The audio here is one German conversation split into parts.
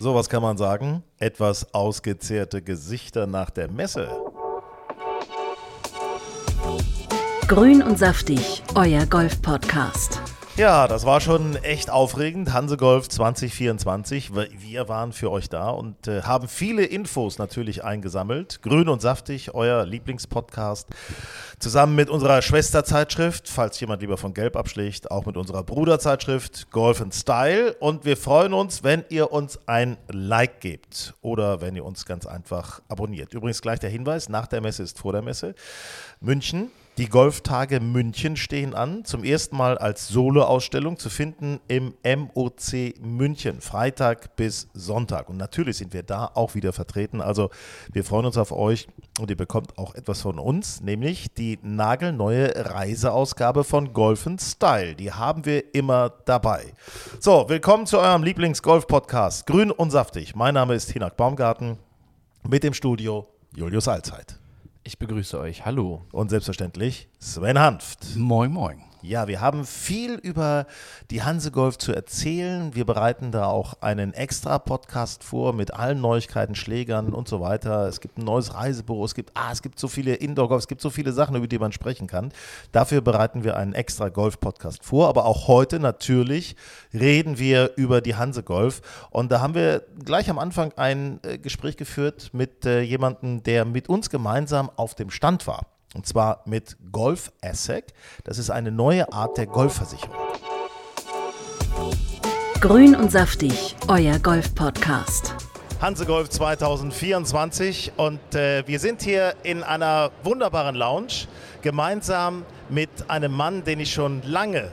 So was kann man sagen. Etwas ausgezehrte Gesichter nach der Messe. Grün und saftig, euer Golf-Podcast. Ja, das war schon echt aufregend. Hansegolf 2024. Wir waren für euch da und äh, haben viele Infos natürlich eingesammelt. Grün und saftig, euer Lieblingspodcast. Zusammen mit unserer Schwesterzeitschrift, falls jemand lieber von Gelb abschlägt, auch mit unserer Bruderzeitschrift Golf and Style. Und wir freuen uns, wenn ihr uns ein Like gebt oder wenn ihr uns ganz einfach abonniert. Übrigens gleich der Hinweis, nach der Messe ist vor der Messe. München, die Golftage München stehen an, zum ersten Mal als Solo-Ausstellung zu finden im MOC München, Freitag bis Sonntag. Und natürlich sind wir da auch wieder vertreten. Also wir freuen uns auf euch und ihr bekommt auch etwas von uns, nämlich die nagelneue Reiseausgabe von Golf Style. Die haben wir immer dabei. So, willkommen zu eurem Lieblings-Golf-Podcast, Grün und Saftig. Mein Name ist Hinak Baumgarten, mit dem Studio Julius Allzeit. Ich begrüße euch. Hallo. Und selbstverständlich Sven Hanft. Moin, moin. Ja, wir haben viel über die Hanse Golf zu erzählen. Wir bereiten da auch einen extra Podcast vor mit allen Neuigkeiten, Schlägern und so weiter. Es gibt ein neues Reisebüro, es gibt, ah, es gibt so viele Indoor-Golf, es gibt so viele Sachen, über die man sprechen kann. Dafür bereiten wir einen extra Golf-Podcast vor. Aber auch heute natürlich reden wir über die Hanse Golf. Und da haben wir gleich am Anfang ein äh, Gespräch geführt mit äh, jemandem, der mit uns gemeinsam auf dem Stand war. Und zwar mit Golf Assec. Das ist eine neue Art der Golfversicherung. Grün und saftig, euer Golf-Podcast. Hansegolf 2024 und äh, wir sind hier in einer wunderbaren Lounge gemeinsam mit einem Mann, den ich schon lange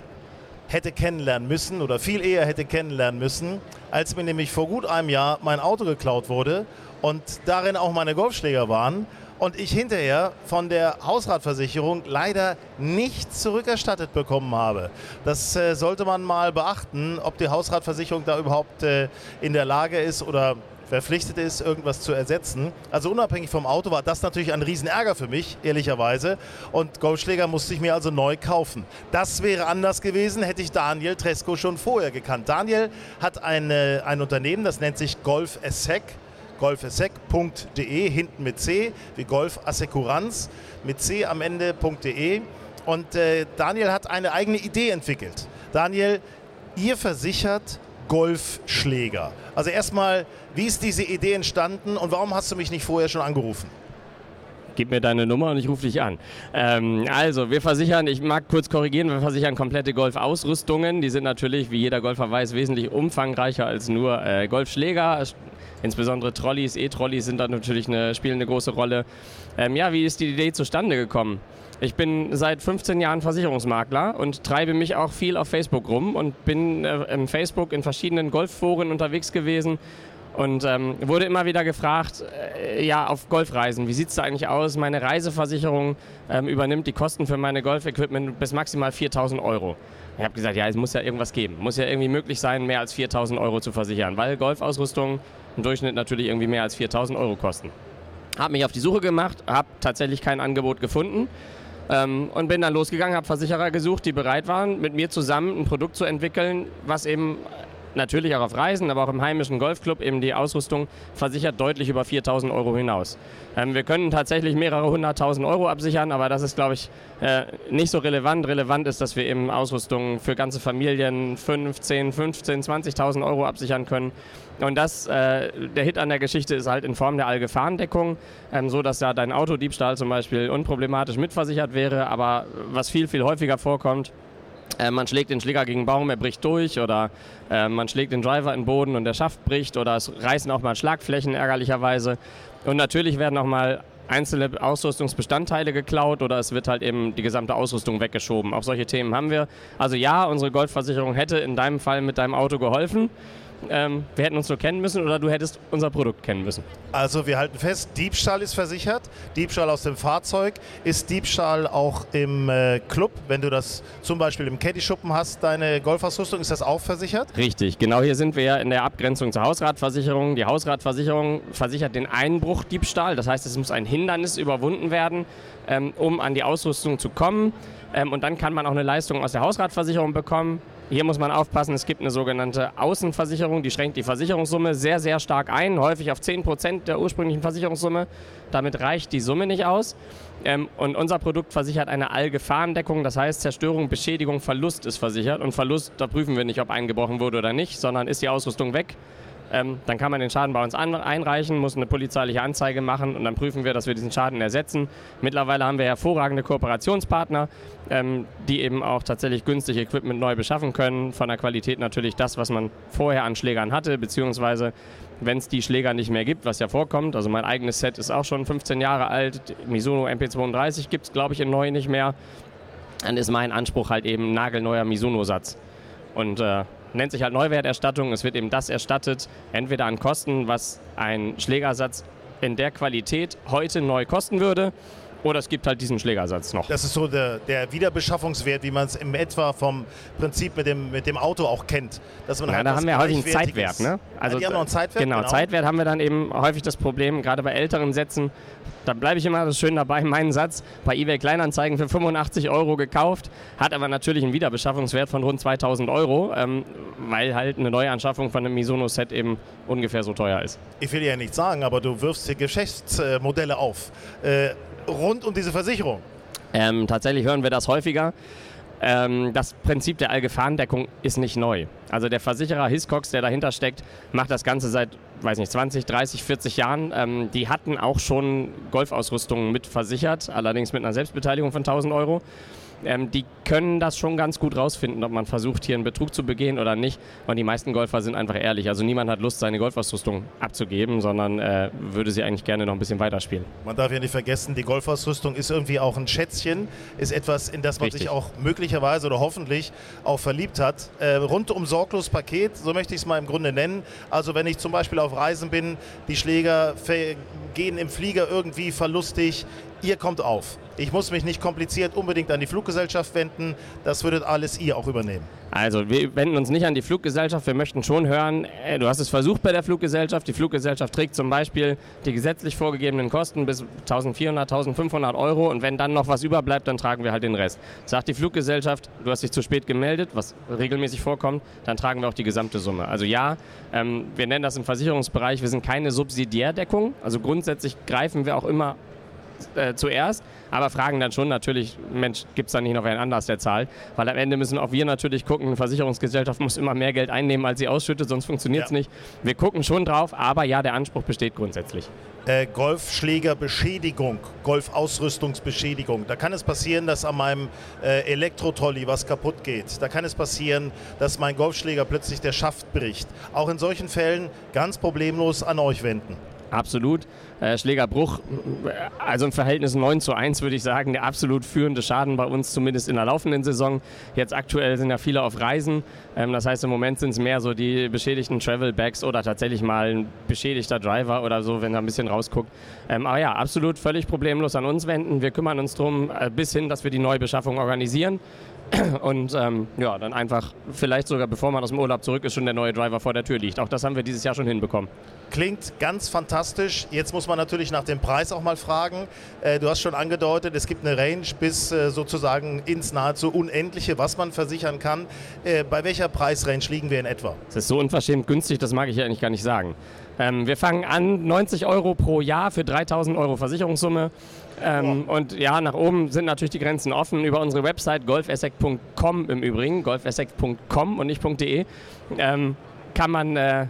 hätte kennenlernen müssen oder viel eher hätte kennenlernen müssen, als mir nämlich vor gut einem Jahr mein Auto geklaut wurde und darin auch meine Golfschläger waren und ich hinterher von der Hausratversicherung leider nichts zurückerstattet bekommen habe. Das äh, sollte man mal beachten, ob die Hausratversicherung da überhaupt äh, in der Lage ist oder verpflichtet ist, irgendwas zu ersetzen. Also unabhängig vom Auto war das natürlich ein Riesenärger für mich, ehrlicherweise. Und Golfschläger musste ich mir also neu kaufen. Das wäre anders gewesen, hätte ich Daniel Tresco schon vorher gekannt. Daniel hat eine, ein Unternehmen, das nennt sich Golf Essec golfesec.de, hinten mit C, wie Golf Assekuranz, mit C am Ende.de. Und äh, Daniel hat eine eigene Idee entwickelt. Daniel, ihr versichert Golfschläger. Also erstmal, wie ist diese Idee entstanden und warum hast du mich nicht vorher schon angerufen? Gib mir deine Nummer und ich rufe dich an. Ähm, also, wir versichern, ich mag kurz korrigieren, wir versichern komplette Golfausrüstungen. Die sind natürlich, wie jeder Golfer weiß, wesentlich umfangreicher als nur äh, Golfschläger. Insbesondere Trolleys, E-Trolleys sind da natürlich eine, spielen eine große Rolle. Ähm, ja, wie ist die Idee zustande gekommen? Ich bin seit 15 Jahren Versicherungsmakler und treibe mich auch viel auf Facebook rum und bin äh, im Facebook in verschiedenen Golfforen unterwegs gewesen und ähm, wurde immer wieder gefragt, äh, ja, auf Golfreisen, wie sieht es da eigentlich aus? Meine Reiseversicherung ähm, übernimmt die Kosten für meine Golfequipment bis maximal 4000 Euro. Ich habe gesagt, ja, es muss ja irgendwas geben. Muss ja irgendwie möglich sein, mehr als 4000 Euro zu versichern, weil Golfausrüstung im Durchschnitt natürlich irgendwie mehr als 4000 Euro kosten. Habe mich auf die Suche gemacht, habe tatsächlich kein Angebot gefunden ähm, und bin dann losgegangen, habe Versicherer gesucht, die bereit waren, mit mir zusammen ein Produkt zu entwickeln, was eben natürlich auch auf Reisen, aber auch im heimischen Golfclub eben die Ausrüstung versichert deutlich über 4000 Euro hinaus. Ähm, wir können tatsächlich mehrere hunderttausend Euro absichern, aber das ist, glaube ich, äh, nicht so relevant. Relevant ist, dass wir eben Ausrüstung für ganze Familien 15, 15, 20.000 Euro absichern können. Und das, äh, der Hit an der Geschichte ist halt in Form der Allgefahrendeckung, ähm, so dass ja dein Autodiebstahl zum Beispiel unproblematisch mitversichert wäre, aber was viel, viel häufiger vorkommt, äh, man schlägt den Schläger gegen den Baum, er bricht durch oder äh, man schlägt den Driver in den Boden und der Schaft bricht oder es reißen auch mal Schlagflächen ärgerlicherweise. Und natürlich werden auch mal einzelne Ausrüstungsbestandteile geklaut oder es wird halt eben die gesamte Ausrüstung weggeschoben. Auch solche Themen haben wir. Also ja, unsere Goldversicherung hätte in deinem Fall mit deinem Auto geholfen ähm, wir hätten uns nur kennen müssen oder du hättest unser Produkt kennen müssen. Also wir halten fest, Diebstahl ist versichert, Diebstahl aus dem Fahrzeug. Ist Diebstahl auch im äh, Club, wenn du das zum Beispiel im Caddy-Schuppen hast, deine Golfausrüstung, ist das auch versichert? Richtig, genau hier sind wir ja in der Abgrenzung zur Hausratversicherung. Die Hausratversicherung versichert den Einbruch Diebstahl, das heißt, es muss ein Hindernis überwunden werden, ähm, um an die Ausrüstung zu kommen. Ähm, und dann kann man auch eine Leistung aus der Hausratversicherung bekommen. Hier muss man aufpassen, es gibt eine sogenannte Außenversicherung, die schränkt die Versicherungssumme sehr, sehr stark ein, häufig auf 10% der ursprünglichen Versicherungssumme. Damit reicht die Summe nicht aus. Ähm, und unser Produkt versichert eine Allgefahrendeckung, das heißt Zerstörung, Beschädigung, Verlust ist versichert. Und Verlust, da prüfen wir nicht, ob eingebrochen wurde oder nicht, sondern ist die Ausrüstung weg, ähm, dann kann man den Schaden bei uns einreichen, muss eine polizeiliche Anzeige machen und dann prüfen wir, dass wir diesen Schaden ersetzen. Mittlerweile haben wir hervorragende Kooperationspartner, ähm, die eben auch tatsächlich günstig Equipment neu beschaffen können. Von der Qualität natürlich das, was man vorher an Schlägern hatte, beziehungsweise wenn es die Schläger nicht mehr gibt, was ja vorkommt. Also mein eigenes Set ist auch schon 15 Jahre alt. Mizuno MP32 gibt es, glaube ich, in neu nicht mehr. Dann ist mein Anspruch halt eben nagelneuer Mizuno-Satz. Und äh, nennt sich halt Neuwerterstattung. Es wird eben das erstattet, entweder an Kosten, was ein Schlägersatz in der Qualität heute neu kosten würde. Oder es gibt halt diesen Schlägersatz noch. Das ist so der, der Wiederbeschaffungswert, wie man es im etwa vom Prinzip mit dem, mit dem Auto auch kennt. Dass man ja, halt da haben wir häufig einen Zeitwert. Ne? Also, ja, die haben noch einen Zeitwert? Genau, genau, Zeitwert haben wir dann eben häufig das Problem, gerade bei älteren Sätzen, da bleibe ich immer schön dabei, meinen Satz bei eBay Kleinanzeigen für 85 Euro gekauft, hat aber natürlich einen Wiederbeschaffungswert von rund 2000 Euro, ähm, weil halt eine Neuanschaffung von einem Misono-Set eben ungefähr so teuer ist. Ich will ja nichts sagen, aber du wirfst hier Geschäftsmodelle auf, äh, rund um diese Versicherung. Ähm, tatsächlich hören wir das häufiger. Ähm, das Prinzip der Allgefahrendeckung ist nicht neu. Also der Versicherer Hiscox, der dahinter steckt, macht das Ganze seit, weiß nicht, 20, 30, 40 Jahren. Ähm, die hatten auch schon Golfausrüstungen mit versichert, allerdings mit einer Selbstbeteiligung von 1000 Euro ähm, die können das schon ganz gut rausfinden, ob man versucht, hier einen Betrug zu begehen oder nicht. Und die meisten Golfer sind einfach ehrlich. Also niemand hat Lust, seine Golfausrüstung abzugeben, sondern äh, würde sie eigentlich gerne noch ein bisschen weiterspielen. Man darf ja nicht vergessen, die Golfausrüstung ist irgendwie auch ein Schätzchen, ist etwas, in das man Richtig. sich auch möglicherweise oder hoffentlich auch verliebt hat. Äh, rundum sorglos Paket, so möchte ich es mal im Grunde nennen. Also wenn ich zum Beispiel auf Reisen bin, die Schläger gehen im Flieger irgendwie verlustig, ihr kommt auf. Ich muss mich nicht kompliziert unbedingt an die Fluggesellschaft wenden. Das würdet alles ihr auch übernehmen. Also wir wenden uns nicht an die Fluggesellschaft. Wir möchten schon hören, äh, du hast es versucht bei der Fluggesellschaft. Die Fluggesellschaft trägt zum Beispiel die gesetzlich vorgegebenen Kosten bis 1400, 1500 Euro. Und wenn dann noch was überbleibt, dann tragen wir halt den Rest. Sagt die Fluggesellschaft, du hast dich zu spät gemeldet, was regelmäßig vorkommt, dann tragen wir auch die gesamte Summe. Also ja, ähm, wir nennen das im Versicherungsbereich, wir sind keine Subsidiärdeckung. Also grundsätzlich greifen wir auch immer äh, zuerst, aber fragen dann schon natürlich, Mensch, gibt es da nicht noch wen anders, der zahlt? Weil am Ende müssen auch wir natürlich gucken, eine Versicherungsgesellschaft muss immer mehr Geld einnehmen, als sie ausschüttet, sonst funktioniert es ja. nicht. Wir gucken schon drauf, aber ja, der Anspruch besteht grundsätzlich. Äh, Golfschlägerbeschädigung, Golfausrüstungsbeschädigung. Da kann es passieren, dass an meinem äh, Elektrotrolli was kaputt geht. Da kann es passieren, dass mein Golfschläger plötzlich der Schaft bricht. Auch in solchen Fällen ganz problemlos an euch wenden. Absolut. Äh, Schlägerbruch, also im Verhältnis 9 zu 1 würde ich sagen, der absolut führende Schaden bei uns, zumindest in der laufenden Saison. Jetzt aktuell sind ja viele auf Reisen. Ähm, das heißt, im Moment sind es mehr so die beschädigten Travel-Bags oder tatsächlich mal ein beschädigter Driver oder so, wenn er ein bisschen rausguckt. Ähm, aber ja, absolut völlig problemlos an uns wenden. Wir kümmern uns darum, äh, bis hin, dass wir die Neubeschaffung organisieren. Und ähm, ja, dann einfach vielleicht sogar bevor man aus dem Urlaub zurück ist, schon der neue Driver vor der Tür liegt. Auch das haben wir dieses Jahr schon hinbekommen. Klingt ganz fantastisch. Jetzt muss man natürlich nach dem Preis auch mal fragen. Äh, du hast schon angedeutet, es gibt eine Range bis äh, sozusagen ins nahezu Unendliche, was man versichern kann. Äh, bei welcher Preisrange liegen wir in etwa? Es ist so unverschämt günstig, das mag ich ja eigentlich gar nicht sagen. Ähm, wir fangen an 90 Euro pro Jahr für 3000 Euro Versicherungssumme. Ähm. Und ja, nach oben sind natürlich die Grenzen offen. Über unsere Website golfessec.com im Übrigen, golfessec.com und nicht .de, ähm, kann man äh,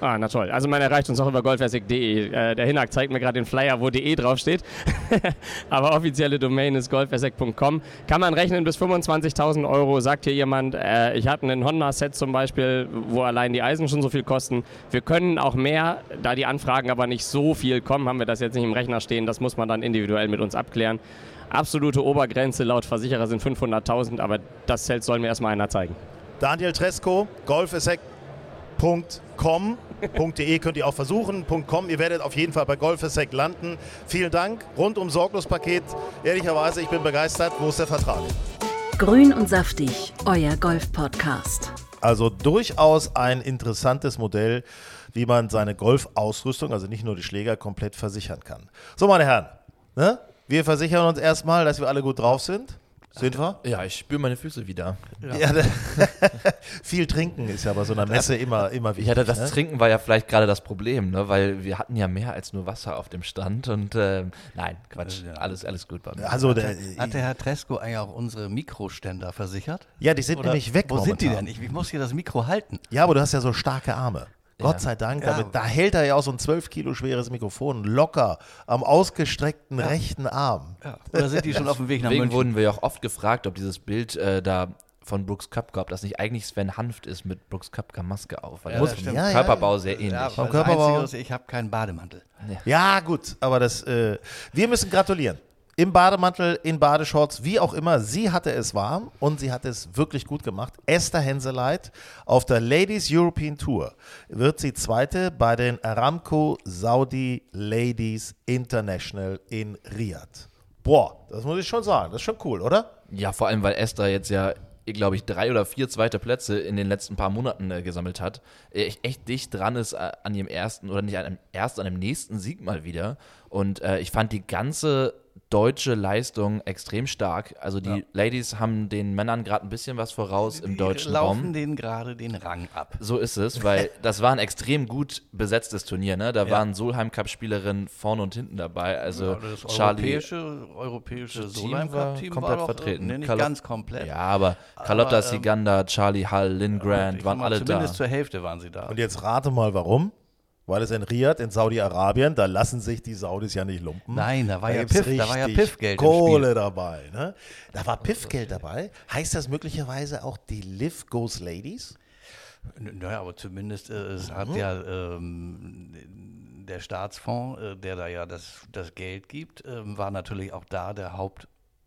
Ah, na toll. Also man erreicht uns auch über golfessec.de. Äh, der Hinak zeigt mir gerade den Flyer, wo de draufsteht. Aber offizielle Domain ist golfessec.com. Kann man rechnen bis 25.000 Euro. Sagt hier jemand, äh, ich hatte einen Honda-Set zum Beispiel, wo allein die Eisen schon so viel kosten. Wir können auch mehr, da die Anfragen aber nicht so viel kommen, haben wir das jetzt nicht im Rechner stehen. Das muss man dann individuell mit uns abklären. Absolute Obergrenze laut Versicherer sind 500.000, aber das Zelt soll mir erstmal einer zeigen. Daniel Tresco, golfessec.com .com.de könnt ihr auch versuchen. .com, ihr werdet auf jeden Fall bei Golfesec landen. Vielen Dank. Rundum sorglos Paket. Ehrlicherweise, ich bin begeistert. Wo ist der Vertrag? Grün und saftig, euer Golf-Podcast. Also durchaus ein interessantes Modell, wie man seine Golfausrüstung, also nicht nur die Schläger, komplett versichern kann. So, meine Herren, ne? wir versichern uns erstmal, dass wir alle gut drauf sind. Sind wir? Ja, ich spüre meine Füße wieder. Ja. viel trinken ist ja bei so einer Messe immer, immer wichtig. Ja, das ne? Trinken war ja vielleicht gerade das Problem, ne? weil wir hatten ja mehr als nur Wasser auf dem Stand und ähm, nein, Quatsch, alles, alles gut bei mir. Also, der, Hat der Herr Tresco eigentlich auch unsere Mikroständer versichert? ja, die sind Oder nämlich weg Wo sind die momentan. denn? Ich, ich muss hier das Mikro halten. Ja, aber du hast ja so starke Arme. Gott sei Dank, Ja. damit, da hält er ja auch so ein 12 Kilo schweres Mikrofon locker am ausgestreckten rechten Arm. Oder sind die schon auf dem Weg nach Deswegen München? wurden wir ja auch oft gefragt, ob dieses Bild äh, da von Brooks Köpke, ob das nicht eigentlich Sven Hanft ist mit Brooks Köpke Maske auf, weil Ja, das vom Ja, ja. Körperbau sehr ähnlich. Ja, Vom Körperbau- Einzige ist, ich habe keinen Bademantel. Ja, gut, aber das, äh, wir müssen gratulieren. Im Bademantel, in Badeshorts, wie auch immer, sie hatte es warm und sie hat es wirklich gut gemacht. Esther Henseleit auf der Ladies European Tour wird sie Zweite bei den Aramco Saudi Ladies International in Riyadh. Boah, das muss ich schon sagen, das ist schon cool, oder? Ja, vor allem, weil Esther jetzt ja, glaube ich, drei oder vier zweite Plätze in den letzten paar Monaten äh, gesammelt hat. Äh, echt dicht dran ist äh, an ihrem ersten, oder nicht an einem ersten, an dem nächsten Sieg mal wieder. Und äh, ich fand die ganze deutsche Leistung extrem stark. Also die Ladies haben den Männern gerade ein bisschen was voraus im Die deutschen laufen Raum. denen gerade den Rang ab. So ist es, weil das war ein extrem gut besetztes Turnier. Ne? Da waren Solheim-Cup-Spielerinnen vorne und hinten dabei. Also Das Charlie. europäische, europäische Solheim war Cup Team komplett war doch, vertreten. Nee, nicht Carlo- ganz komplett. Ja, aber Carlotta ähm, Siganda, Charlie Hall, Lynn Grant waren alle da. Zumindest zur Hälfte waren sie da. Und jetzt rate mal, warum? Weil es in Riyadh, in Saudi-Arabien, da lassen sich die Saudis ja nicht lumpen. Nein, da war ja gibt's Piff- da war ja Piffgeld Kohle dabei. Ne? Da war Piffgeld dabei. Heißt das möglicherweise auch die Live Goes Ladies? Naja, aber zumindest äh, es hat ja ähm, der Staatsfonds, äh, der da ja das, das Geld gibt, ähm, war natürlich auch da der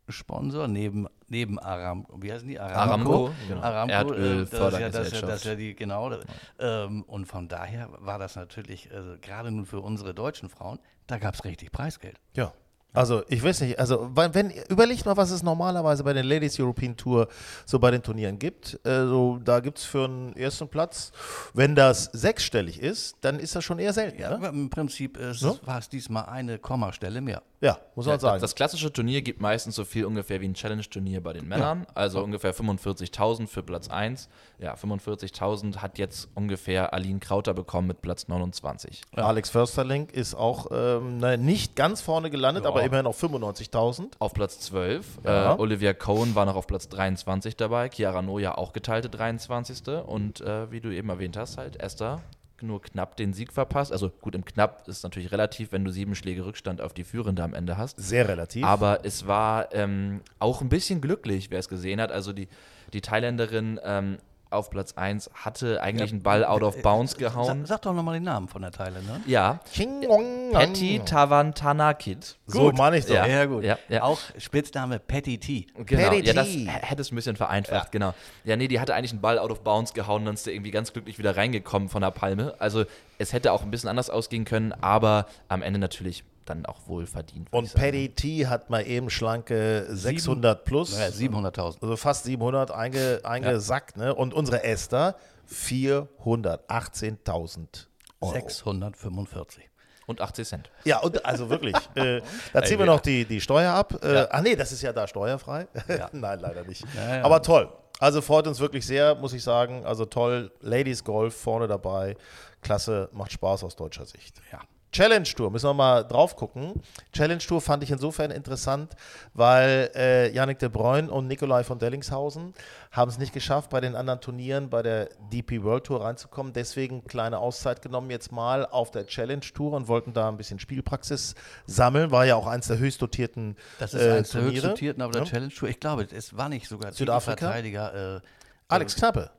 Hauptsponsor neben, neben Aram, wie heißen die? Aramco, genau. Aramco, äh, das ist ja, das, ist ja, Erdölfördergesellschaft. das ist ja die, genau. das- Ähm, und von daher war das natürlich, also gerade nun für unsere deutschen Frauen, da gab es richtig Preisgeld. Ja. Also ich weiß nicht, also wenn, wenn überlegt mal, was es normalerweise bei den Ladies European Tour so bei den Turnieren gibt. Also da gibt es für einen ersten Platz, wenn das sechsstellig ist, dann ist das schon eher selten. Ja, ne? im Prinzip äh, So? war es diesmal eine Kommastelle mehr. Ja muss man Ja, sagen. das klassische Turnier gibt meistens so viel ungefähr wie ein Challenge-Turnier bei den Männern. Also ungefähr 45.000 für Platz 1. Ja, 45.000 hat jetzt ungefähr Aline Krauter bekommen mit Platz 29. Alex Försterling ist auch ähm, ne, nicht ganz vorne gelandet, aber immerhin auf 95.000. Auf Platz 12. Ja. Äh, Olivia Cohen war noch auf Platz 23 dabei. Chiara Noja auch geteilte 23. Und äh, wie du eben erwähnt hast, halt Esther nur knapp den Sieg verpasst. Also gut, im Knapp ist natürlich relativ, wenn du sieben Schläge Rückstand auf die Führende am Ende hast. Sehr relativ. Aber es war ähm, auch ein bisschen glücklich, wer es gesehen hat. Also die, die Thailänderin ähm, auf Platz 1 hatte eigentlich einen Ball out of bounds gehauen. Sag, sag doch nochmal den Namen von der Thailänderin. Ja, Ching, ong, Patty. Tavantanakit. So meine ich doch. Ja. Ja, gut. Ja, ja. Auch Spitzname Patty T. Genau, Patty ja, das T. hätte es ein bisschen vereinfacht, genau. Ja, nee, die hatte eigentlich einen Ball out of bounds gehauen, dann ist der irgendwie ganz glücklich wieder reingekommen von der Palme. Also es hätte auch ein bisschen anders ausgehen können, aber am Ende natürlich dann auch wohl verdient. Und. Paddy T hat mal eben schlanke 600 plus, Naja, 700.000. also fast 700 einge, eingesackt. Ne? Und unsere Esther 418.000 Euro. 645. Und 80 Cent. Ja, und also wirklich. äh, da ziehen wir noch die, die Steuer ab. Äh, Ah, nee, das ist ja da steuerfrei. Nein, leider nicht. ja. Aber toll. Also freut uns wirklich sehr, muss ich sagen. Also toll. Ladies Golf vorne dabei. Klasse, macht Spaß aus deutscher Sicht. Ja. Challenge Tour, müssen wir mal drauf gucken. Challenge Tour fand ich insofern interessant, weil äh, Yannick de Bruyne und Nikolai von Dellingshausen haben es nicht geschafft, bei den anderen Turnieren bei der DP World Tour reinzukommen. Deswegen kleine Auszeit genommen jetzt mal auf der Challenge Tour und wollten da ein bisschen Spielpraxis sammeln. War ja auch eins der höchst dotierten Das ist äh, eins der Turniere. höchstsortierten auf der Ja. Challenge Tour. Ich glaube, es war nicht sogar Südafrika? Titelverteidiger. Äh, Alex Knappe.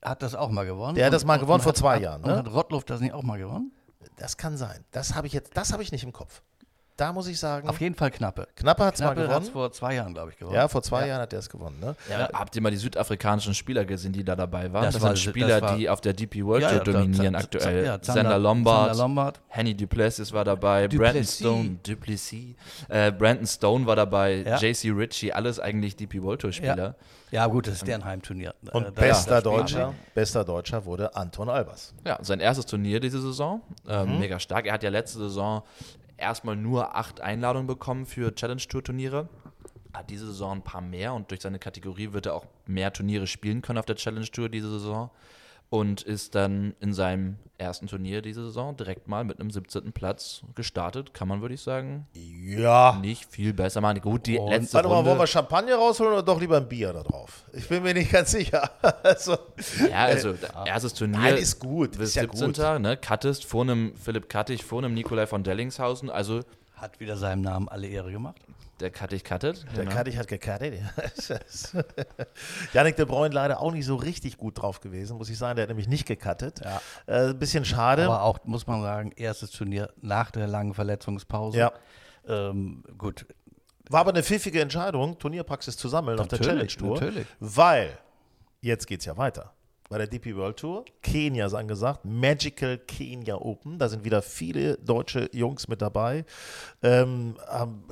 hat das auch mal gewonnen. Der hat das mal Und- gewonnen und vor zwei hat, Jahren, Und ne? hat Rottluff das nicht auch mal gewonnen? Das kann sein. Das habe ich jetzt, das habe ich nicht im Kopf. Da muss ich sagen, Auf jeden Fall Knappe. Knappe hat es mal Knappe hat es gewonnen. vor zwei Jahren, glaube ich, gewonnen. Ja, vor zwei Jahren hat er es gewonnen. Ne? Ja, habt ihr mal die südafrikanischen Spieler gesehen, die da dabei waren? Das Das, war- sind Spieler, das war- die auf der DP World Ja, Tour ja, dominieren aktuell. Ja, Sander, Zander- Lombard, Zander Lombard. Henny Duplessis war dabei, Brandon Duplessis. Stone, Duplessis, äh, Brandon Stone war dabei, Ja. JC Ritchie, alles eigentlich DP World Tour Spieler. Ja, gut, das ist deren Heimturnier. Und Äh, da- bester Deutscher, bester Deutscher wurde Anton Albers. Ja, sein erstes Turnier diese Saison. Ähm, Mhm. Mega stark. Er hat ja letzte Saison erstmal nur acht Einladungen bekommen für Challenge Tour Turniere. hat diese Saison ein paar mehr und durch seine Kategorie wird er auch mehr Turniere spielen können auf der Challenge Tour diese Saison und ist dann in seinem ersten Turnier diese Saison direkt mal mit einem 17. Platz gestartet. Kann man, würde ich sagen, Ja. nicht viel besser machen. Gut, die Und- letzte Warte mal, Runde. wollen wir Champagner rausholen oder doch lieber ein Bier da drauf? Ich bin mir nicht ganz sicher. also, ja, also erstes Turnier. Nein, ist gut, Bis ist ja 17. gut. Ne, Cuttest vor einem Philipp Kattig, vor einem Nikolai von Dellingshausen. Also Hat wieder seinem Namen alle Ehre gemacht. Der Kattig cuttet. Der genau. Kadich hat gecuttet. Janik de Bruyne leider auch nicht so richtig gut drauf gewesen, muss ich sagen. Der hat nämlich nicht gecuttet. Ja. Äh, bisschen schade. Aber auch, muss man sagen, erstes Turnier nach der langen Verletzungspause. Ja. Ähm, gut, War aber eine pfiffige Entscheidung, Turnierpraxis zu sammeln auf der Challenge Natürlich, Tour. natürlich. Weil jetzt geht es ja weiter. Bei der DP World Tour, Kenia ist angesagt, Magical Kenya Open, da sind wieder viele deutsche Jungs mit dabei. Ähm,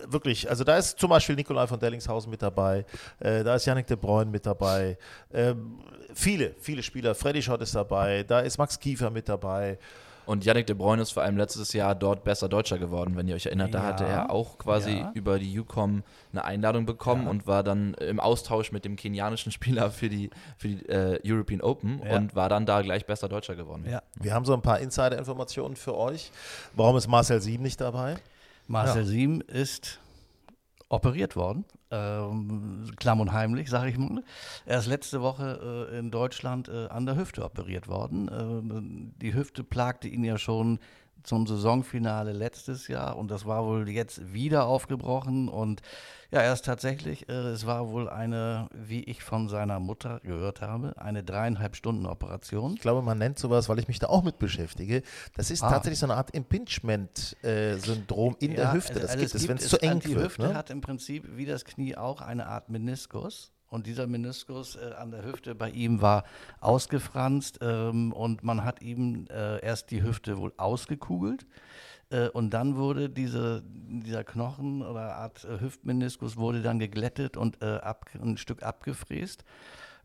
wirklich, also da ist zum Beispiel Nikolai von Dellingshausen mit dabei, äh, da ist Yannick de Bruyne mit dabei, ähm, viele, viele Spieler, Freddy Schott ist dabei, da ist Max Kiefer mit dabei. Und Yannick de Bruyne ist vor allem letztes Jahr dort besser Deutscher geworden, wenn ihr euch erinnert. Da Ja, hatte er auch quasi ja. über die UCOM eine Einladung bekommen und war dann im Austausch mit dem kenianischen Spieler für die, für die äh, European Open Ja. und war dann da gleich besser Deutscher geworden. ja. Wir haben so ein paar Insider-Informationen für euch. Warum ist Marcel Sieben nicht dabei? Marcel Siem ist operiert worden. Ähm, klamm und heimlich, sage ich mal. Er ist letzte Woche äh, in Deutschland äh, an der Hüfte operiert worden. Ähm, die Hüfte plagte ihn ja schon zum Saisonfinale letztes Jahr und das war wohl jetzt wieder aufgebrochen und ja, er ist tatsächlich, äh, es war wohl eine, wie ich von seiner Mutter gehört habe, eine dreieinhalb Stunden Operation. Ich glaube, man nennt sowas, weil ich mich da auch mit beschäftige. Das ist Ah. tatsächlich so eine Art Impingement-Syndrom in der Ja, Hüfte. Das also gibt es, wenn es zu eng Die wird. Hüfte Ne? hat im Prinzip wie das Knie auch eine Art Meniskus. Und dieser Meniskus äh, an der Hüfte bei ihm war ausgefranst ähm, und man hat ihm äh, erst die Hüfte wohl ausgekugelt. Äh, und dann wurde diese, dieser Knochen oder Art äh, Hüftmeniskus wurde dann geglättet und äh, ab, ein Stück abgefräst.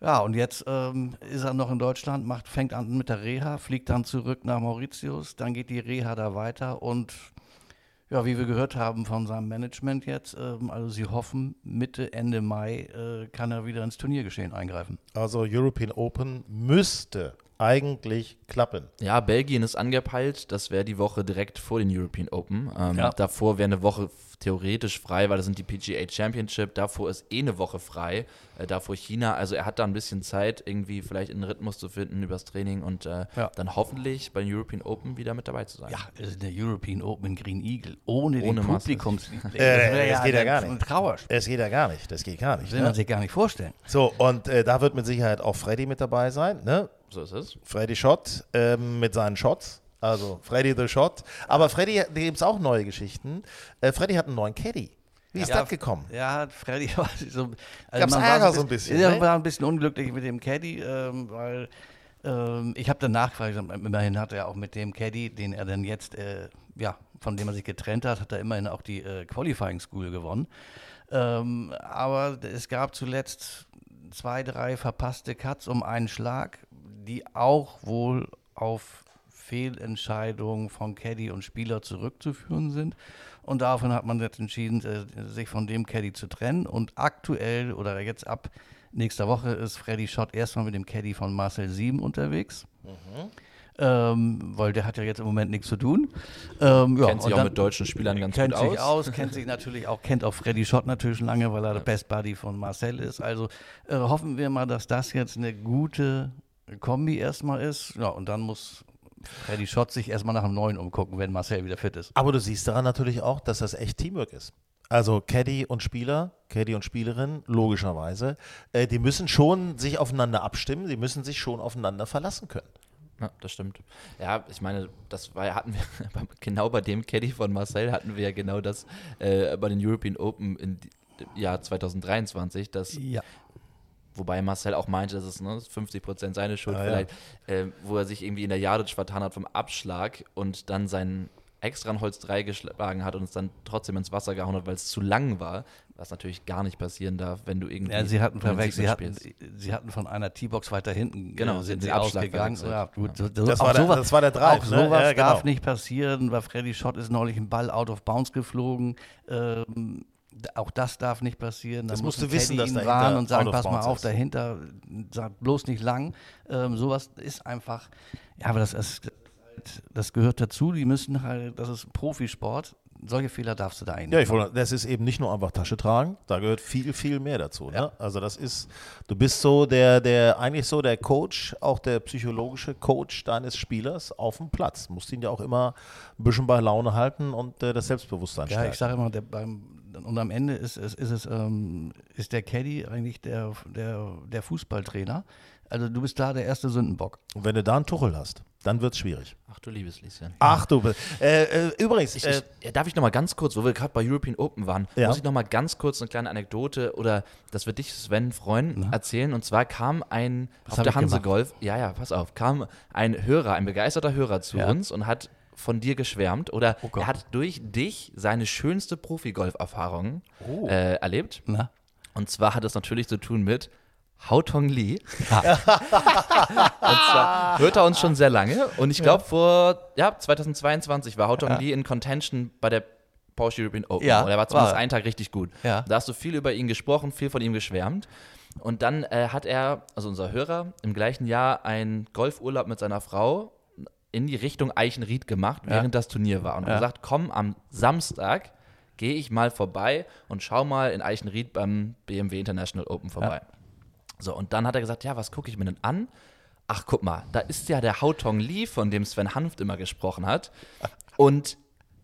Ja, und jetzt ähm, ist er noch in Deutschland, macht, fängt an mit der Reha, fliegt dann zurück nach Mauritius, dann geht die Reha da weiter und ja, wie wir gehört haben von seinem Management jetzt, ähm, also sie hoffen, Mitte, Ende Mai äh, kann er wieder ins Turniergeschehen eingreifen. Also European Open müsste eigentlich klappen. Ja, Belgien ist angepeilt. Das wäre die Woche direkt vor den European Open. Ähm, Ja. Davor wäre eine Woche theoretisch frei, weil das sind die PGA Championship. Davor ist eh eine Woche frei. Äh, davor China. Also er hat da ein bisschen Zeit, irgendwie vielleicht einen Rhythmus zu finden übers Training und äh, Ja. dann hoffentlich bei den European Open wieder mit dabei zu sein. Ja, es ist der European Open in Green Eagle, ohne, Ohne den Masse. Publikumsliebling. Äh, das geht ja gar ein nicht. Trauerspiel. Es geht ja gar nicht. Das geht gar Das nicht. will man Ne? sich gar nicht vorstellen. So, und äh, da wird mit Sicherheit auch Freddy mit dabei sein. Ne? So ist es. Freddy Schott ähm, mit seinen Shots. Also Freddy the Shot. Aber Freddy, da gibt es auch neue Geschichten. Äh, Freddy hat einen neuen Caddy. Wie ist Ja, das gekommen? Ja, Freddy war so. Gab's man Ärger war so ein bisschen, Ja, ne? war ein bisschen unglücklich mit dem Caddy, ähm, weil ähm, ich habe danach gefragt, immerhin hat er auch mit dem Caddy, den er dann jetzt, äh, ja, von dem er sich getrennt hat, hat er immerhin auch die äh, Qualifying School gewonnen. Ähm, aber es gab zuletzt zwei, drei verpasste Cuts um einen Schlag, die auch wohl auf Fehlentscheidungen von Caddy und Spieler zurückzuführen sind. Und daraufhin hat man jetzt entschieden, äh, sich von dem Caddy zu trennen. Und aktuell oder jetzt ab nächster Woche ist Freddy Schott erstmal mit dem Caddy von Marcel Sieben unterwegs. Ähm, weil der hat ja jetzt im Moment nichts zu tun. Ähm, ja, Kennt sich auch mit deutschen Spielern ganz kennt gut sich aus, kennt sich natürlich auch, kennt auch Freddy Schott natürlich schon lange, weil er der Best Buddy von Marcel ist. Also äh, hoffen wir mal, dass das jetzt eine gute Kombi erstmal ist. Ja, und dann muss Freddy Schott sich erstmal nach einem neuen umgucken, wenn Marcel wieder fit ist. Aber du siehst daran natürlich auch, dass das echt Teamwork ist. Also Caddy und Spieler, Caddy und Spielerin, logischerweise, äh, die müssen schon sich aufeinander abstimmen, die müssen sich schon aufeinander verlassen können. Ja, das stimmt. Ja, ich meine, das war, hatten wir genau bei dem Caddy von Marcel hatten wir ja genau das äh, bei den European Open im Jahr 2023, dass Ja. Wobei Marcel auch meinte, das ist ne, 50 Prozent seine Schuld Ah, ja. vielleicht, äh, wo er sich irgendwie in der Jadic vertan hat vom Abschlag und dann sein extra ein Holz 3 geschlagen hat und es dann trotzdem ins Wasser gehauen hat, weil es zu lang war, was natürlich gar nicht passieren darf, wenn du irgendwie Ja, sie hatten verwechselt, sie hatten, sie hatten von einer T-Box weiter hinten, Genau, äh, sind den sie Abschlag ausgegangen. Ja, gut, so, so, Das war der- sowas, das war der Drive, Auch ne? sowas Ja, genau. darf nicht passieren, weil Freddy Schott ist neulich ein Ball out of bounds geflogen. Ähm, auch das darf nicht passieren. Das Dann musst du wissen, dass ihn warnen und sagen, pass mal auf, ist. dahinter, sag bloß nicht lang. Ähm, sowas ist einfach, ja, aber das ist, das gehört dazu. Die müssen halt, das ist Profisport. Solche Fehler darfst du da eigentlich Ja, ich wollte, das ist eben nicht nur einfach Tasche tragen, da gehört viel, viel mehr dazu. Ne? Also das ist, du bist so der, der, eigentlich so der Coach, auch der psychologische Coach deines Spielers auf dem Platz. Musst ihn ja auch immer ein bisschen bei Laune halten und äh, das Selbstbewusstsein Ja, stärken. ich sage immer, der, beim, und am Ende ist, ist, ist es ähm, ist der Caddy eigentlich der, der, der Fußballtrainer. Also du bist da der erste Sündenbock. und wenn du da einen Tuchel hast, dann wird es schwierig. Ach du liebes Lieschen. Ach du, äh, äh, übrigens, Ich, äh, ich, ja, darf ich noch mal ganz kurz, wo wir gerade bei European Open waren, Ja. muss ich noch mal ganz kurz eine kleine Anekdote oder das wird dich, Sven, freuen, erzählen. Und zwar kam ein, auf hab der Hanse gemacht? Golf, ja, ja, pass auf, kam ein Hörer, ein begeisterter Hörer zu Ja. uns und hat von dir geschwärmt oder Oh er hat durch dich seine schönste Profi-Golf-Erfahrung Oh. äh, erlebt. Na? Und zwar hat es natürlich zu tun mit Hao Tong Lee. und zwar hört er uns schon sehr lange. Und ich glaube, vor ja, 2022 war Hao Tong Lee in Contention bei der Porsche European Open. Ja, und er war zumindest war einen Tag richtig gut. Ja. Da hast du viel über ihn gesprochen, viel von ihm geschwärmt. Und dann äh, hat er, also unser Hörer, im gleichen Jahr einen Golfurlaub mit seiner Frau in die Richtung Eichenried gemacht, während das Turnier war. Und Ja. hat gesagt, komm, am Samstag gehe ich mal vorbei und schau mal in Eichenried beim BMW International Open vorbei. So, und dann hat er gesagt, ja, was gucke ich mir denn an? Ach, guck mal, da ist ja der Hao Tong Lee, von dem Sven Hanft immer gesprochen hat. Und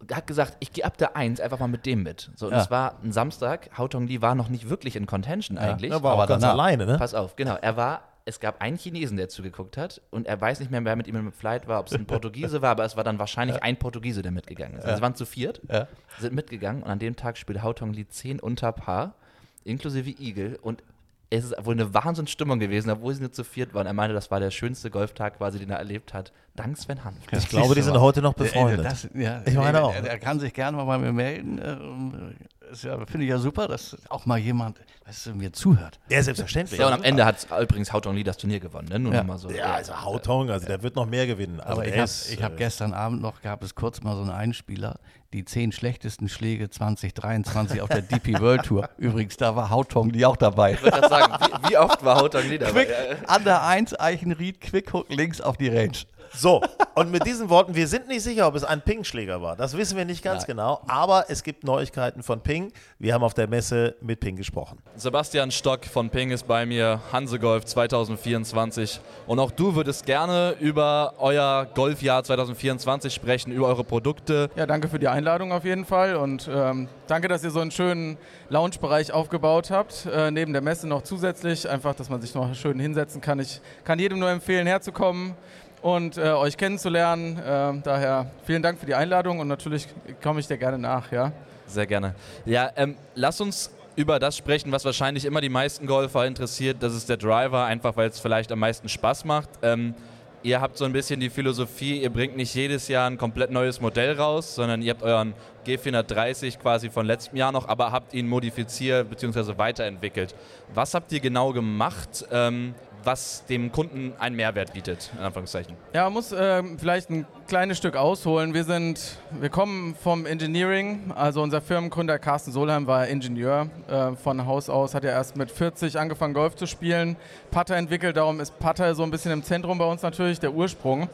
er hat gesagt, ich gehe ab der 1 einfach mal mit dem mit. So, und Ja. es war ein Samstag, Hao Tong Lee war noch nicht wirklich in Contention eigentlich. er war aber ganz alleine, ne? Pass auf, genau. Er war, es gab einen Chinesen, der zugeguckt hat und er weiß nicht mehr, wer mit ihm im Flight war, ob es ein Portugiese war, aber es war dann wahrscheinlich ein Portugiese, der mitgegangen ist. Also sie waren zu viert, Ja. sind mitgegangen und an dem Tag spielt Hao Tong Lee 10 unter Paar, inklusive Igel und es ist wohl eine Wahnsinnsstimmung gewesen, obwohl sie nur zu viert waren. Er meinte, das war der schönste Golftag quasi, den er erlebt hat. Dank Sven Hanf. Ich glaube, die sind heute noch befreundet. Das, ja, Ich meine auch. Er, er kann sich gerne mal bei mir melden. Ist ja, Finde ich ja super, dass auch mal jemand weißt du, mir zuhört. Ja, selbstverständlich. Ja, und am Ende hat übrigens Hao Tong Lee das Turnier gewonnen, ne? Nur Ja. mal so. Ja, also Hautong, also der wird noch mehr gewinnen. Also Aber ich habe ist, ich hab äh, gestern Abend noch, gab es kurz mal so einen Einspieler, die zehn schlechtesten Schläge 2023 auf der DP World Tour. Übrigens, da war Hautong die auch dabei. Ich gerade sagen, wie, wie oft war Hao Tong Lee dabei? Quick, an der 1 Eichenried, Quickhook links auf die Range. So, und mit diesen Worten, wir sind nicht sicher, ob es ein Ping-Schläger war. Das wissen wir nicht ganz genau, aber es gibt Neuigkeiten von Ping. Wir haben auf der Messe mit Ping gesprochen. Sebastian Stock von Ping ist bei mir, Hansegolf 2024. Und auch du würdest gerne über euer Golfjahr 2024 sprechen, über eure Produkte. Ja, danke für die Einladung auf jeden Fall und ähm, danke, dass ihr so einen schönen Lounge-Bereich aufgebaut habt. Äh, neben der Messe noch zusätzlich, einfach, dass man sich noch schön hinsetzen kann. Ich kann jedem nur empfehlen, herzukommen und äh, euch kennenzulernen. Äh, daher vielen Dank für die Einladung und natürlich komme ich dir gerne nach. Ja. Sehr gerne. Ja, ähm, lass uns über das sprechen, was wahrscheinlich immer die meisten Golfer interessiert. Das ist der Driver, einfach weil es vielleicht am meisten Spaß macht. Ähm, ihr habt so ein bisschen die Philosophie, ihr bringt nicht jedes Jahr ein komplett neues Modell raus, sondern ihr habt euren G430 quasi von letztem Jahr noch, aber habt ihn modifiziert bzw. weiterentwickelt. Was habt ihr genau gemacht, ähm, was dem Kunden einen Mehrwert bietet, in Anführungszeichen? Ja, man muss ähm, vielleicht ein kleines Stück ausholen. Wir sind, wir kommen vom Engineering. Also unser Firmengründer Carsten Solheim war Ingenieur äh, von Haus aus, hat ja erst mit 40 angefangen Golf zu spielen, Putter entwickelt. Darum ist Putter so ein bisschen im Zentrum bei uns natürlich der Ursprung.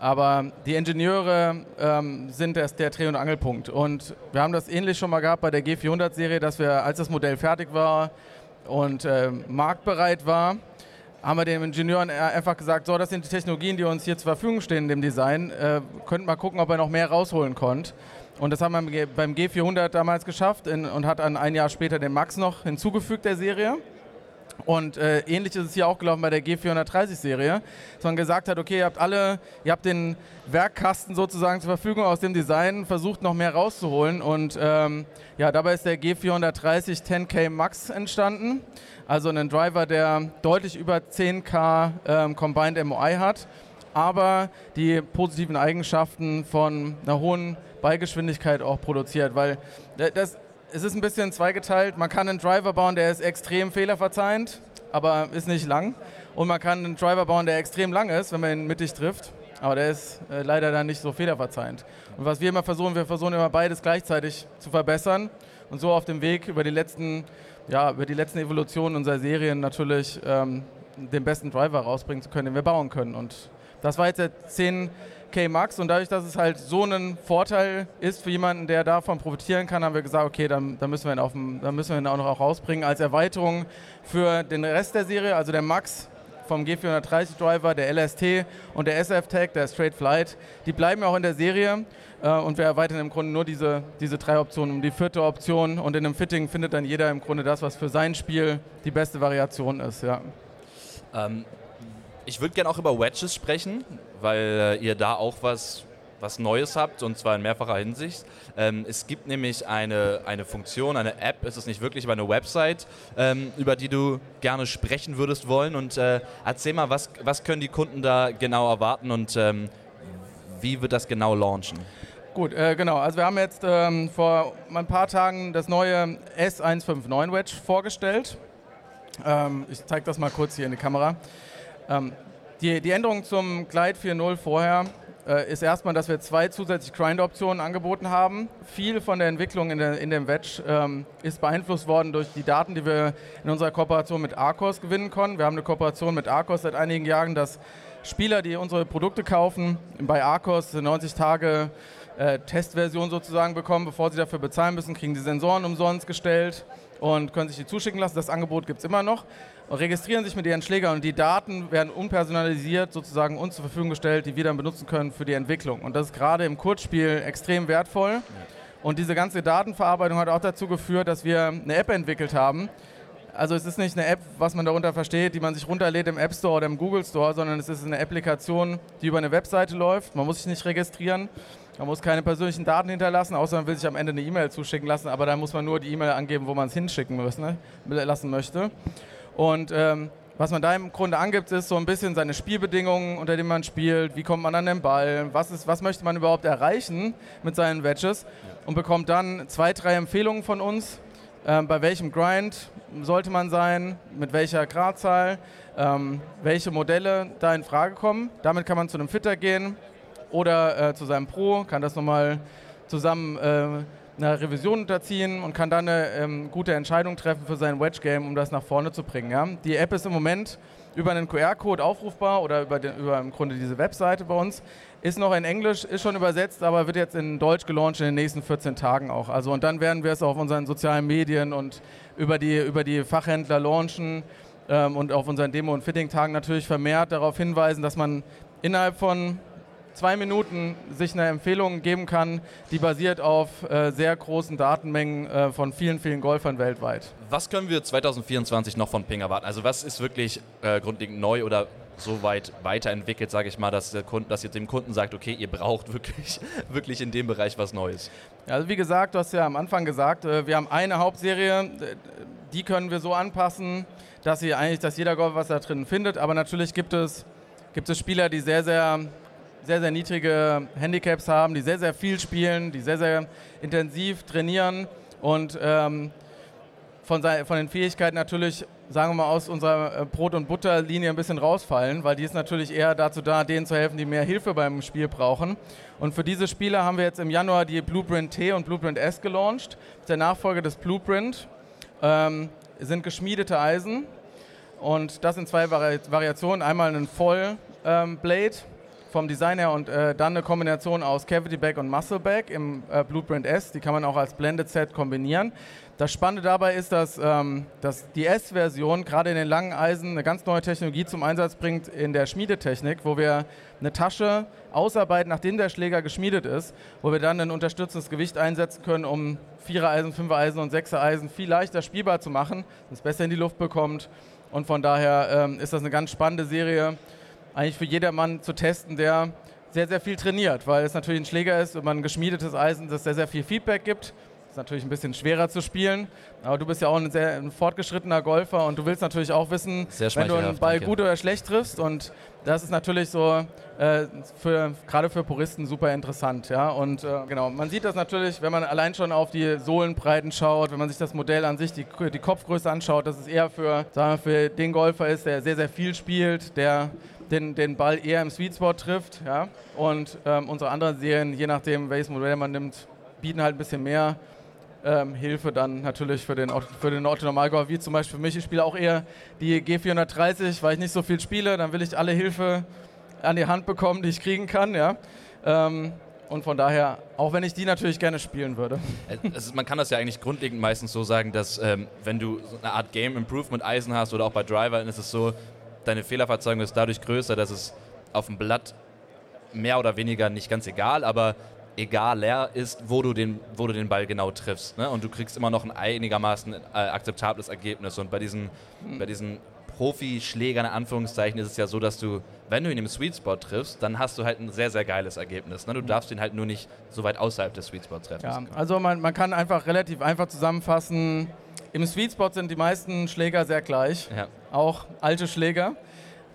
Aber die Ingenieure ähm, sind erst der Dreh- und Angelpunkt. Und wir haben das ähnlich schon mal gehabt bei der G400-Serie, dass wir, als das Modell fertig war und äh, marktbereit war, haben wir den Ingenieuren einfach gesagt, so, das sind die Technologien, die uns hier zur Verfügung stehen in dem Design. Äh, könnt mal gucken, ob er noch mehr rausholen konnte. Und das haben wir beim G400 damals geschafft in, und hat dann ein Jahr später den Max noch hinzugefügt der Serie. Und äh, ähnlich ist es hier auch gelaufen bei der G430-Serie, dass man gesagt hat, okay, ihr habt alle, ihr habt den Werkkasten sozusagen zur Verfügung aus dem Design, versucht noch mehr rauszuholen. Und ähm, ja, dabei ist der G430 10K Max entstanden. Also ein Driver, der deutlich über 10K ähm, Combined MOI hat, aber die positiven Eigenschaften von einer hohen Beigeschwindigkeit auch produziert, weil äh, das, es ist ein bisschen zweigeteilt. Man kann einen Driver bauen, der ist extrem fehlerverzeihend, aber ist nicht lang. Und man kann einen Driver bauen, der extrem lang ist, wenn man ihn mittig trifft. Aber der ist äh, leider dann nicht so fehlerverzeihend. Und was wir immer versuchen, wir versuchen immer beides gleichzeitig zu verbessern. und so auf dem Weg über die letzten, ja, über die letzten Evolutionen unserer Serien natürlich ähm, den besten Driver rausbringen zu können, den wir bauen können. Und das war jetzt der 10K Max. Und dadurch, dass es halt so ein Vorteil ist für jemanden, der davon profitieren kann, haben wir gesagt, okay, dann, dann, müssen, wir ihn auf dem, dann müssen wir ihn auch noch rausbringen als Erweiterung für den Rest der Serie, also der Max vom G430 Driver, der LST und der SF-Tag, der Straight Flight, die bleiben auch in der Serie und wir erweitern im Grunde nur diese, diese drei Optionen um die vierte Option und in einem Fitting findet dann jeder im Grunde das, was für sein Spiel die beste Variation ist. Ja. Ähm, ich würde gerne auch über Wedges sprechen, weil äh, ihr da auch was, was Neues habt und zwar in mehrfacher Hinsicht. Ähm, es gibt nämlich eine, eine Funktion, eine App, ist es nicht wirklich, aber eine Website, ähm, über die du gerne sprechen würdest wollen. Und äh, erzähl mal, was, was können die Kunden da genau erwarten und ähm, wie wird das genau launchen? Gut, äh, genau. Also wir haben jetzt ähm, vor ein paar Tagen das neue S159 Wedge vorgestellt. Ähm, ich zeige das mal kurz hier in die Kamera. Ähm, die, die Änderung zum Glide 4.0 vorher äh, ist erstmal, dass wir zwei zusätzliche Grind-Optionen angeboten haben. Viel von der Entwicklung in, der, in dem Wedge ähm, ist beeinflusst worden durch die Daten, die wir in unserer Kooperation mit Arcos gewinnen konnten. Wir haben eine Kooperation mit Arcos seit einigen Jahren, dass Spieler, die unsere Produkte kaufen, bei Arcos 90 Tage äh, Testversion sozusagen bekommen, bevor sie dafür bezahlen müssen, kriegen die Sensoren umsonst gestellt und können sich die zuschicken lassen. Das Angebot gibt es immer noch. Und registrieren sich mit ihren Schlägern und die Daten werden unpersonalisiert sozusagen uns zur Verfügung gestellt, die wir dann benutzen können für die Entwicklung. Und das ist gerade im Kurzspiel extrem wertvoll. Und diese ganze Datenverarbeitung hat auch dazu geführt, dass wir eine App entwickelt haben. Also es ist nicht eine App, was man darunter versteht, die man sich runterlädt im App Store oder im Google Store, sondern es ist eine Applikation, die über eine Webseite läuft. Man muss sich nicht registrieren. Man muss keine persönlichen Daten hinterlassen, außer man will sich am Ende eine E-Mail zuschicken lassen, aber da muss man nur die E-Mail angeben, wo man es hinschicken muss, ne? lassen möchte. Und ähm, was man da im Grunde angibt, ist so ein bisschen seine Spielbedingungen, unter denen man spielt, wie kommt man an den Ball, was, ist, was möchte man überhaupt erreichen mit seinen Wedges und bekommt dann zwei, drei Empfehlungen von uns, ähm, bei welchem Grind sollte man sein, mit welcher Gradzahl, ähm, welche Modelle da in Frage kommen. Damit kann man zu einem Fitter gehen, oder äh, zu seinem Pro, kann das nochmal zusammen äh, einer Revision unterziehen und kann dann eine ähm, gute Entscheidung treffen für sein Wedge-Game, um das nach vorne zu bringen. Ja? Die App ist im Moment über einen QR-Code aufrufbar oder über, den, über im Grunde diese Webseite bei uns. Ist noch in Englisch, ist schon übersetzt, aber wird jetzt in Deutsch gelauncht in den nächsten 14 Tagen auch. Also und dann werden wir es auf unseren sozialen Medien und über die, über die Fachhändler launchen ähm, und auf unseren Demo- und Fitting-Tagen natürlich vermehrt darauf hinweisen, dass man innerhalb von zwei Minuten sich eine Empfehlung geben kann, die basiert auf äh, sehr großen Datenmengen äh, von vielen, vielen Golfern weltweit. Was können wir 2024 noch von Ping erwarten? Also was ist wirklich äh, grundlegend neu oder so weit weiterentwickelt, sage ich mal, dass, der Kunde, dass ihr dem Kunden sagt, okay, ihr braucht wirklich, wirklich in dem Bereich was Neues? Also wie gesagt, du hast ja am Anfang gesagt, äh, wir haben eine Hauptserie, die können wir so anpassen, dass, sie eigentlich, dass jeder Golfer was da drin findet, aber natürlich gibt es, gibt es Spieler, die sehr, sehr sehr, sehr niedrige Handicaps haben, die sehr, sehr viel spielen, die sehr, sehr intensiv trainieren und ähm, von, von, den Fähigkeiten natürlich, sagen wir mal, aus unserer äh, Brot- und Butterlinie ein bisschen rausfallen, weil die ist natürlich eher dazu da, denen zu helfen, die mehr Hilfe beim Spiel brauchen. Und für diese Spieler haben wir jetzt im Januar die Blueprint T und Blueprint S gelauncht. Der Nachfolger des Blueprint ähm, sind geschmiedete Eisen und das in zwei Vari Variationen. Einmal ein Voll ähm, Blade vom Design her und äh, dann eine Kombination aus Cavity Back und Muscle Back im äh, Blueprint S. Die kann man auch als Blended Set kombinieren. Das Spannende dabei ist, dass, ähm, dass die S-Version gerade in den langen Eisen eine ganz neue Technologie zum Einsatz bringt in der Schmiedetechnik, wo wir eine Tasche ausarbeiten, nachdem der Schläger geschmiedet ist, wo wir dann ein unterstützendes Gewicht einsetzen können, um Vierer-Eisen, Fünfer-Eisen und Sechser-Eisen viel leichter spielbar zu machen, es besser in die Luft bekommt. Und von daher ähm, ist das eine ganz spannende Serie eigentlich für jedermann zu testen, der sehr, sehr viel trainiert, weil es natürlich ein Schläger ist und man ein geschmiedetes Eisen, das sehr, sehr viel Feedback gibt. Das ist natürlich ein bisschen schwerer zu spielen, aber du bist ja auch ein sehr ein fortgeschrittener Golfer und du willst natürlich auch wissen, wenn du einen Ball gut oder schlecht triffst und das ist natürlich so äh, für, gerade für Puristen super interessant. Ja? Und äh, genau, man sieht das natürlich, wenn man allein schon auf die Sohlenbreiten schaut, wenn man sich das Modell an sich, die, die Kopfgröße anschaut, dass es eher für, sagen wir, für den Golfer ist, der sehr, sehr viel spielt, der den, den Ball eher im Sweet Spot trifft. Ja? Und ähm, unsere anderen Serien, je nachdem, welches Modell man nimmt, bieten halt ein bisschen mehr ähm, Hilfe dann natürlich für den, für den Autonormalgolf, wie zum Beispiel für mich. Ich spiele auch eher die G430, weil ich nicht so viel spiele. Dann will ich alle Hilfe an die Hand bekommen, die ich kriegen kann. Ja? Ähm, und von daher, auch wenn ich die natürlich gerne spielen würde. Ist, man kann das ja eigentlich grundlegend meistens so sagen, dass ähm, wenn du so eine Art Game Improvement Eisen hast oder auch bei Driver, dann ist es so, deine Fehlerverzeugung ist dadurch größer, dass es auf dem Blatt mehr oder weniger nicht ganz egal, aber egaler ist, wo du den, wo du den Ball genau triffst. Ne? Und du kriegst immer noch ein einigermaßen äh, akzeptables Ergebnis. Und bei diesen, bei diesen Profischlägern, in Anführungszeichen, ist es ja so, dass du, wenn du ihn im Sweet Spot triffst, dann hast du halt ein sehr, sehr geiles Ergebnis. Ne? Du darfst ihn halt nur nicht so weit außerhalb des Sweet Spot treffen. Ja, also man, man kann einfach relativ einfach zusammenfassen, im Sweet Spot sind die meisten Schläger sehr gleich, ja. auch alte Schläger.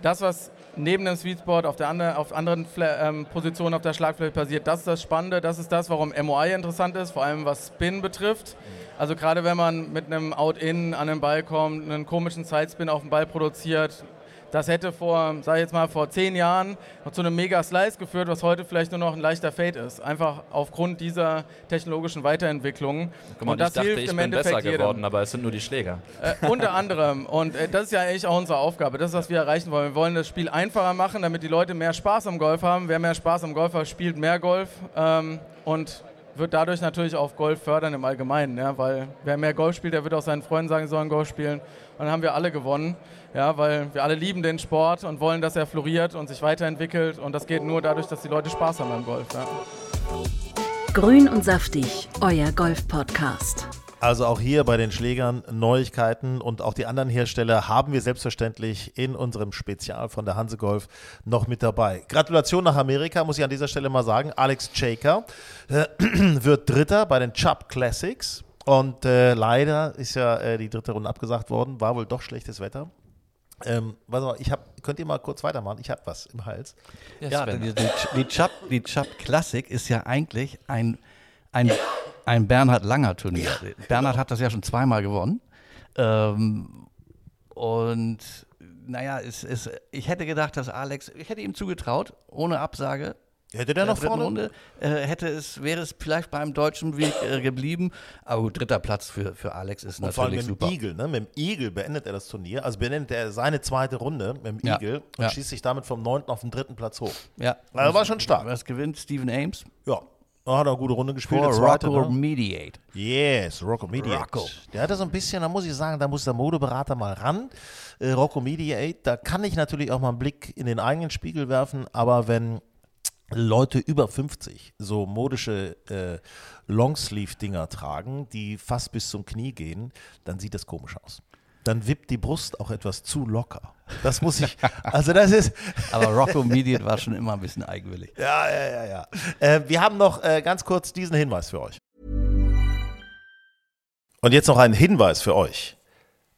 Das, was neben dem Sweet Spot auf, der andre, auf anderen Fla ähm, Positionen auf der Schlagfläche passiert, das ist das Spannende, das ist das, warum MOI interessant ist, vor allem was Spin betrifft. Also gerade wenn man mit einem Out-In an den Ball kommt, einen komischen Sidespin auf den Ball produziert, das hätte vor, sag ich jetzt mal, vor zehn Jahren noch zu einem Mega-Slice geführt, was heute vielleicht nur noch ein leichter Fade ist. Einfach aufgrund dieser technologischen Weiterentwicklung. Guck mal, und das ich dachte, hilft ich im bin Endeffekt besser geworden, jedem. aber es sind nur die Schläger. Äh, unter anderem. Und äh, das ist ja eigentlich auch unsere Aufgabe. Das ist, was wir erreichen wollen. Wir wollen das Spiel einfacher machen, damit die Leute mehr Spaß am Golf haben. Wer mehr Spaß am Golf hat, spielt mehr Golf. Ähm, und wird dadurch natürlich auch Golf fördern im Allgemeinen, ja, weil wer mehr Golf spielt, der wird auch seinen Freunden sagen, sie sollen Golf spielen. Und dann haben wir alle gewonnen, ja, weil wir alle lieben den Sport und wollen, dass er floriert und sich weiterentwickelt. Und das geht nur dadurch, dass die Leute Spaß haben beim Golf. Ja. Grün und saftig, euer Golf-Podcast. Also auch hier bei den Schlägern Neuigkeiten und auch die anderen Hersteller haben wir selbstverständlich in unserem Spezial von der Hanse Golf noch mit dabei. Gratulation nach Amerika, muss ich an dieser Stelle mal sagen. Alex Chaker äh, wird Dritter bei den Chubb Classics und äh, leider ist ja äh, die dritte Runde abgesagt worden, war wohl doch schlechtes Wetter. Ähm, warte mal, ich hab, könnt ihr mal kurz weitermachen? Ich habe was im Hals. Ja, die, die, die, Chubb, die Chubb Classic ist ja eigentlich ein, ein ein Bernhard Langer Turnier. Ja. Bernhard hat das ja schon zweimal gewonnen. Ähm, und naja, es, es, ich hätte gedacht, dass Alex, ich hätte ihm zugetraut, ohne Absage. Hätte der noch vorne? Runde, äh, hätte es, wäre es vielleicht beim deutschen Weg äh, geblieben. Aber gut, dritter Platz für, für Alex ist und natürlich vor allem mit super. Dem Eagle, ne? Mit dem Eagle beendet er das Turnier. Also beendet er seine zweite Runde mit dem ja. Eagle und ja. schießt sich damit vom neunten auf den dritten Platz hoch. Ja. Also war schon stark. Was gewinnt Steven Ames? Ja, Oh, hat er eine gute Runde gespielt. Vor Rocco ne? Mediate. Yes, Rocco Mediate. Rocco. Der hatte so ein bisschen, da muss ich sagen, da muss der Modeberater mal ran. Äh, Rocco Mediate, da kann ich natürlich auch mal einen Blick in den eigenen Spiegel werfen, aber wenn Leute über 50 so modische äh, Longsleeve-Dinger tragen, die fast bis zum Knie gehen, dann sieht das komisch aus dann wippt die Brust auch etwas zu locker. Das muss ich, also das ist. Aber Rocco Mediate war schon immer ein bisschen eigenwillig. Ja, ja, ja, ja. Äh, wir haben noch äh, ganz kurz diesen Hinweis für euch. Und jetzt noch ein Hinweis für euch.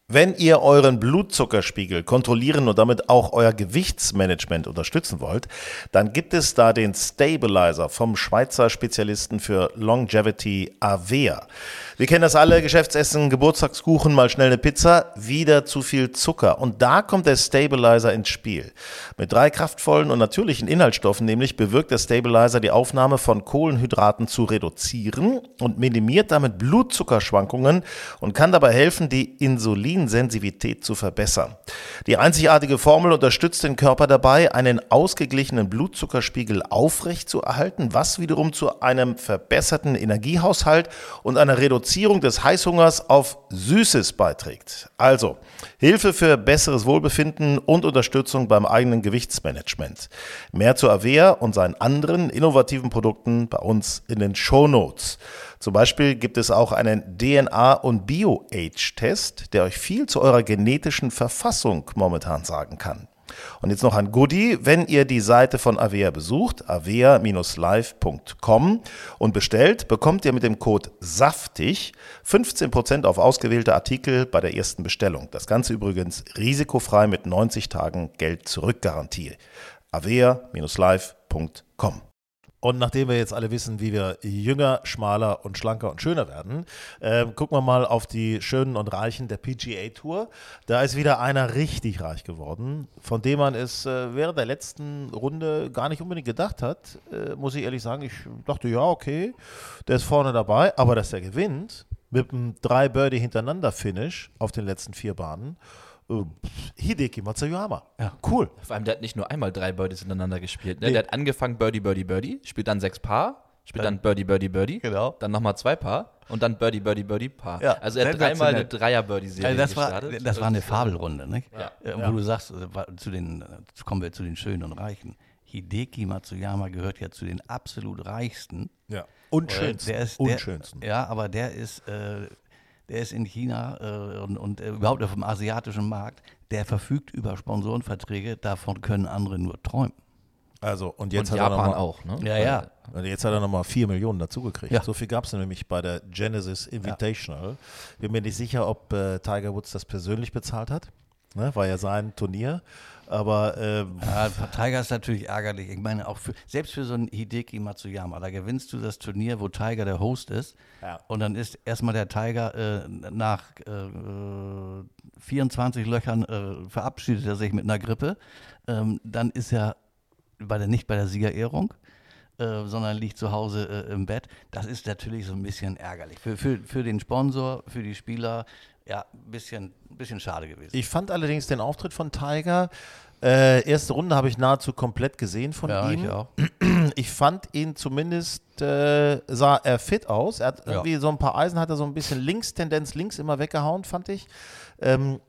Wenn ihr euren Blutzuckerspiegel kontrollieren und damit auch euer Gewichtsmanagement unterstützen wollt, dann gibt es da den Stabilizer vom Schweizer Spezialisten für Longevity Avea. Wir kennen das alle, Geschäftsessen, Geburtstagskuchen, mal schnell eine Pizza, wieder zu viel Zucker. Und da kommt der Stabilizer ins Spiel. Mit drei kraftvollen und natürlichen Inhaltsstoffen nämlich bewirkt der Stabilizer die Aufnahme von Kohlenhydraten zu reduzieren und minimiert damit Blutzuckerschwankungen und kann dabei helfen, die Insulinsensitivität zu verbessern. Die einzigartige Formel unterstützt den Körper dabei, einen ausgeglichenen Blutzuckerspiegel aufrecht zu erhalten, was wiederum zu einem verbesserten Energiehaushalt und einer Reduzierung des Heißhungers auf Süßes beiträgt. Also Hilfe für besseres Wohlbefinden und Unterstützung beim eigenen Gewichtsmanagement. Mehr zu Avea und seinen anderen innovativen Produkten bei uns in den Show Notes. Zum Beispiel gibt es auch einen DNA- und Bio-Age-Test, der euch viel zu eurer genetischen Verfassung momentan sagen kann. Und jetzt noch ein Goodie, wenn ihr die Seite von Avea besucht, avea-live.com und bestellt, bekommt ihr mit dem Code SAFTIG 15% auf ausgewählte Artikel bei der ersten Bestellung. Das Ganze übrigens risikofrei mit 90 Tagen Geld zurückgarantie. avea-live.com und nachdem wir jetzt alle wissen, wie wir jünger, schmaler und schlanker und schöner werden, äh, gucken wir mal auf die Schönen und Reichen der PGA Tour. Da ist wieder einer richtig reich geworden, von dem man es äh, während der letzten Runde gar nicht unbedingt gedacht hat. Äh, muss ich ehrlich sagen, ich dachte, ja, okay, der ist vorne dabei, aber dass der gewinnt, mit einem drei Birdie hintereinander Finish auf den letzten vier Bahnen. Äh, Hideki Matsuyama. Ja. Cool. Vor allem, der hat nicht nur einmal drei Birdies hintereinander gespielt. Ne? Nee. Der hat angefangen Birdie, Birdie, Birdie, spielt dann sechs Paar, spielt dann Birdie, Birdie, Birdie, Genau. dann nochmal zwei Paar und dann Birdie, Birdie, Birdie, Paar. Ja, also er hat dreimal eine. Dreier-Birdie-Serie Also das, war, gestartet. das war eine Fabelrunde, nicht? Ja. Äh, wo Ja. du sagst, äh, zu den, äh, jetzt kommen wir zu den Schönen und Reichen. Hideki Matsuyama gehört ja zu den absolut reichsten. Ja. Und schönsten. Der ist, und der, schönsten. Ja, aber der ist, äh, der ist in China äh, und, und äh, überhaupt auf dem asiatischen Markt. Der verfügt über Sponsorenverträge. Davon können andere nur träumen. Also, und jetzt und hat Japan er noch mal, auch, ne? Ja, ja. Und jetzt hat er nochmal 4 Millionen dazugekriegt. Ja. So viel gab es nämlich bei der Genesis Invitational. Bin mir nicht sicher, ob äh, Tiger Woods das persönlich bezahlt hat. Ne? War ja sein Turnier. Aber ähm, Ja, Tiger ist natürlich ärgerlich. Ich meine, auch für, selbst für so einen Hideki Matsuyama, da gewinnst du das Turnier, wo Tiger der Host ist. Ja. Und dann ist erstmal der Tiger äh, nach äh, 24 Löchern äh, verabschiedet er sich mit einer Grippe. Ähm, dann ist er bei der, nicht bei der Siegerehrung. Äh, sondern liegt zu Hause äh, im Bett. Das ist natürlich so ein bisschen ärgerlich. Für, für, für den Sponsor, für die Spieler, ja, ein bisschen, bisschen schade gewesen. ich fand allerdings den Auftritt von Tiger. Äh, erste Runde habe ich nahezu komplett gesehen von ja, ihm. ich auch. Ich fand ihn zumindest, äh, sah er fit aus. Er hat Ja. irgendwie so ein paar Eisen, hat er so ein bisschen links, Tendenz links immer weggehauen, fand ich. Ähm,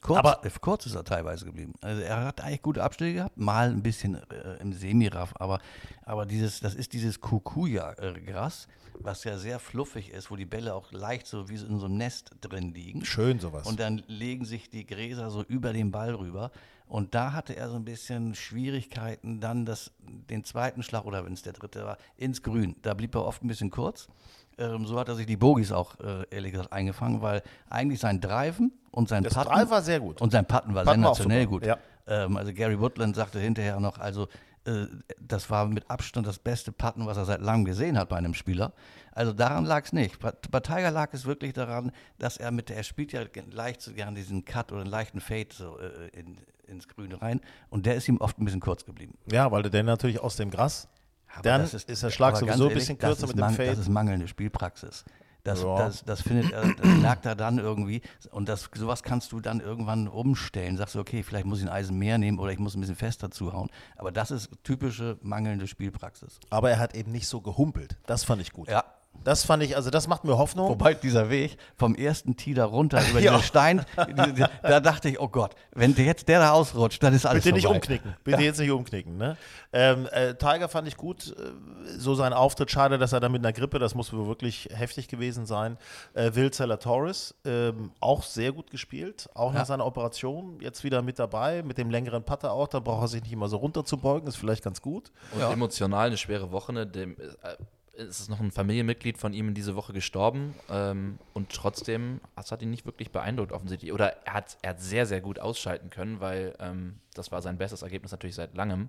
Kurz, Aber- äh, kurz ist er teilweise geblieben. Also er hat eigentlich gute Abschläge gehabt, mal ein bisschen äh, im Semiraff, aber, aber dieses, das ist dieses Kukuya-Gras, was ja sehr fluffig ist, wo die Bälle auch leicht so wie in so einem Nest drin liegen. schön sowas. Und dann legen sich die Gräser so über den Ball rüber. Und da hatte er so ein bisschen Schwierigkeiten, dann das, den zweiten Schlag, oder wenn es der dritte war, ins Grün. Da blieb er oft ein bisschen kurz. Ähm, so hat er sich die Bogies auch, äh, ehrlich gesagt, eingefangen, weil eigentlich sein Driven und sein Das Putten. Drive war sehr gut. Und sein Putten war auch sensationell gut. ja. Ähm, also Gary Woodland sagte hinterher noch, also äh, das war mit Abstand das beste Putten, was er seit langem gesehen hat bei einem Spieler. Also daran lag es nicht. Bei, bei Tiger lag es wirklich daran, dass er mit der, er spielt ja leicht so gern diesen Cut oder einen leichten Fade so äh, in, ins Grüne rein und der ist ihm oft ein bisschen kurz geblieben. ja, weil der dann natürlich aus dem Gras, Aber dann das ist, der Schlag sowieso ein bisschen kürzer ist mit dem Fade. Das ist mangelnde Spielpraxis. Das, Ja. das, das findet er, das merkt er dann irgendwie. Und das, sowas kannst du dann irgendwann umstellen. Sagst du, okay, vielleicht muss ich ein Eisen mehr nehmen oder ich muss ein bisschen fester zuhauen. Aber das ist typische mangelnde Spielpraxis. Aber er hat eben nicht so gehumpelt. Das fand ich gut. Ja. Das fand ich, also das macht mir Hoffnung. Wobei dieser Weg vom ersten Tee da runter über Ja. den Stein, da dachte ich, oh Gott, wenn der jetzt der da ausrutscht, dann ist alles Bitte nicht vorbei. umknicken. Bitte jetzt nicht umknicken. Ne? Ähm, äh, Tiger fand ich gut. Äh, so sein Auftritt. Schade, dass er da mit einer Grippe, das muss wohl wirklich heftig gewesen sein. Äh, Will Torres, ähm, auch sehr gut gespielt. Auch nach Ja. seiner Operation. Jetzt wieder mit dabei. Mit dem längeren Putter auch. Da braucht er sich nicht immer so runterzubeugen. Ist vielleicht ganz gut. Und emotional eine schwere Woche. Ne? Dem, äh, es ist noch ein Familienmitglied von ihm in diese Woche gestorben ähm, und trotzdem, das hat ihn nicht wirklich beeindruckt offensichtlich. Oder er hat, er hat sehr, sehr gut ausschalten können, weil ähm, das war sein bestes Ergebnis natürlich seit langem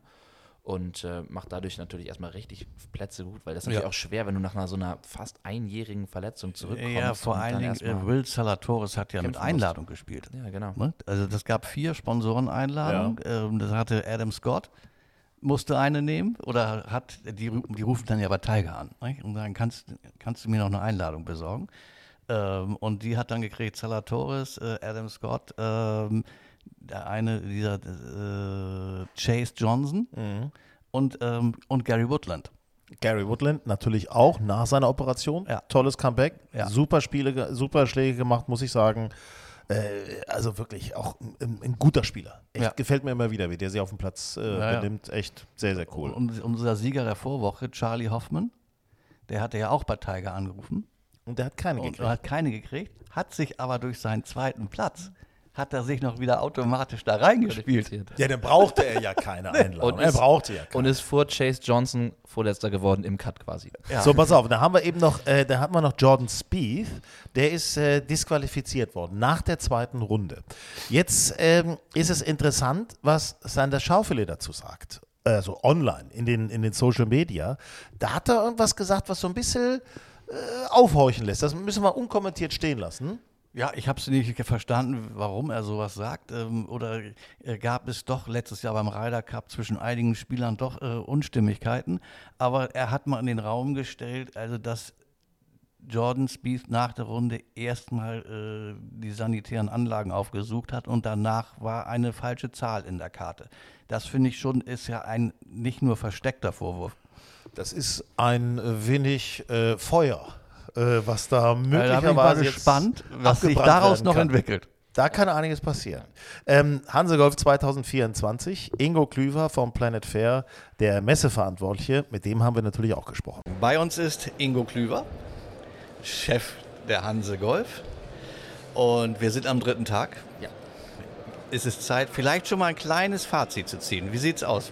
und äh, macht dadurch natürlich erstmal richtig Plätze gut, weil das ist natürlich Ja. auch schwer, wenn du nach einer so einer fast einjährigen Verletzung zurückkommst. Ja, vor allen Dingen, äh, Will Salatoris hat ja mit Einladung gespielt. Ja, genau. Ne? Also das gab vier Sponsoreneinladungen. Ähm, das hatte Adam Scott, musste eine nehmen oder hat, die, die rufen dann ja bei Tiger an nicht? und sagen, kannst, kannst du mir noch eine Einladung besorgen? Ähm, und die hat dann gekriegt Salatoris, äh, Adam Scott, ähm, der eine dieser äh, Chase Johnson und, ähm, und Gary Woodland. Gary Woodland natürlich auch nach seiner Operation. Ja. Tolles Comeback. Ja. Super Spiele, super Schläge gemacht, muss ich sagen. Äh, also wirklich auch ein, ein guter Spieler. Echt, Ja. Gefällt mir immer wieder, wie der sich auf dem Platz äh, Ja, benimmt. Echt sehr, sehr cool. Und unser Sieger der Vorwoche, Charlie Hoffman, der hatte ja auch bei Tiger angerufen. Und der hat keine und gekriegt. hat keine gekriegt, hat sich aber durch seinen zweiten Platz, hat er sich noch wieder automatisch da reingespielt. Ja, dann brauchte er ja keine Einladung. Und er ist- brauchte ja keine. Und ist vor Chase Johnson Vorletzter geworden im Cut quasi. So, pass auf, da haben wir eben noch, äh, da hatten wir noch Jordan Spieth, der ist äh, disqualifiziert worden nach der zweiten Runde. Jetzt ähm, ist es interessant, was Sander Schaufele dazu sagt. Also online, in den, in den Social Media. Da hat er irgendwas gesagt, was so ein bisschen äh, aufhorchen lässt. Das müssen wir unkommentiert stehen lassen. Ja, ich habe es nicht verstanden, warum er sowas sagt. Ähm, oder äh, gab es doch letztes Jahr beim Ryder Cup zwischen einigen Spielern doch äh, Unstimmigkeiten. Aber er hat mal in den Raum gestellt, also dass Jordan Spieth nach der Runde erstmal äh, die sanitären Anlagen aufgesucht hat und danach war eine falsche Zahl in der Karte. Das finde ich schon, ist ja ein nicht nur versteckter Vorwurf. Das ist ein wenig äh, Feuer, äh, was da Da bin ich mal möglicherweise jetzt gespannt, was sich daraus noch kann. entwickelt. Da kann einiges passieren. Ähm, Hansegolf 2024, Ingo Klüver vom Planet Fair, der Messeverantwortliche, mit dem haben wir natürlich auch gesprochen. Bei uns ist Ingo Klüver, Chef der Hanse Golf. Und wir sind am dritten Tag. Ja. Es ist Zeit, vielleicht schon mal ein kleines Fazit zu ziehen. Wie sieht's aus?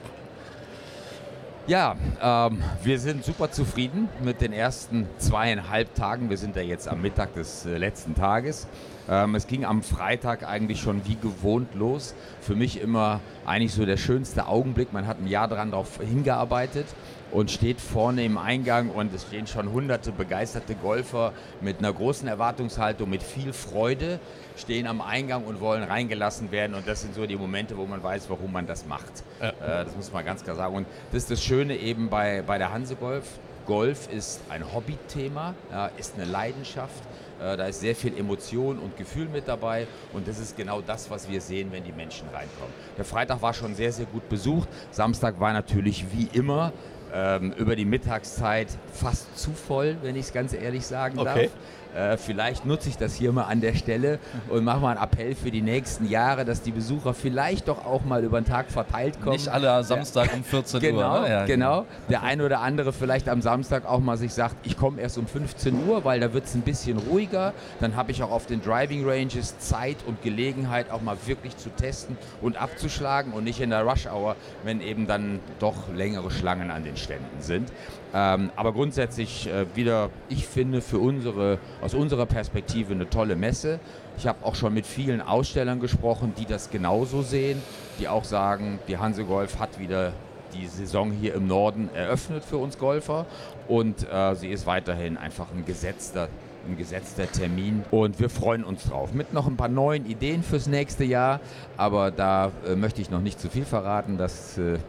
Ja, ähm, wir sind super zufrieden mit den ersten zweieinhalb Tagen. Wir sind ja jetzt am Mittag des äh, letzten Tages. Ähm, es ging am Freitag eigentlich schon wie gewohnt los. Für mich immer eigentlich so der schönste Augenblick. Man hat ein Jahr daran darauf hingearbeitet und steht vorne im Eingang und es stehen schon hunderte begeisterte Golfer mit einer großen Erwartungshaltung, mit viel Freude, stehen am Eingang und wollen reingelassen werden. Und das sind so die Momente, wo man weiß, warum man das macht. Äh, das muss man ganz klar sagen. Und das ist das Schöne eben bei, bei der Hanse Golf. Golf ist ein Hobbythema, ja, ist eine Leidenschaft. Äh, Da ist sehr viel Emotion und Gefühl mit dabei und das ist genau das, was wir sehen, wenn die Menschen reinkommen. Der Freitag war schon sehr, sehr gut besucht. Samstag war natürlich wie immer ähm, über die Mittagszeit fast zu voll, wenn ich es ganz ehrlich sagen Okay. darf. Äh, vielleicht nutze ich das hier mal an der Stelle und mache mal einen Appell für die nächsten Jahre, dass die Besucher vielleicht doch auch mal über den Tag verteilt kommen. Nicht alle Samstag um 14 Genau, Uhr. ne? Ja, genau. Der eine oder andere vielleicht am Samstag auch mal sich sagt, ich komme erst um 15 Uhr, weil da wird es ein bisschen ruhiger. Dann habe ich auch auf den Driving Ranges Zeit und Gelegenheit, auch mal wirklich zu testen und abzuschlagen und nicht in der Rush Hour, wenn eben dann doch längere Schlangen an den Ständen sind. Ähm, aber grundsätzlich äh, wieder, ich finde, für unsere, aus unserer Perspektive eine tolle Messe. Ich habe auch schon mit vielen Ausstellern gesprochen, die das genauso sehen, die auch sagen, die Hanse Golf hat wieder die Saison hier im Norden eröffnet für uns Golfer und äh, sie ist weiterhin einfach ein gesetzter, ein gesetzter Termin und wir freuen uns drauf. Mit noch ein paar neuen Ideen fürs nächste Jahr, aber da äh, möchte ich noch nicht zu viel verraten. Das äh,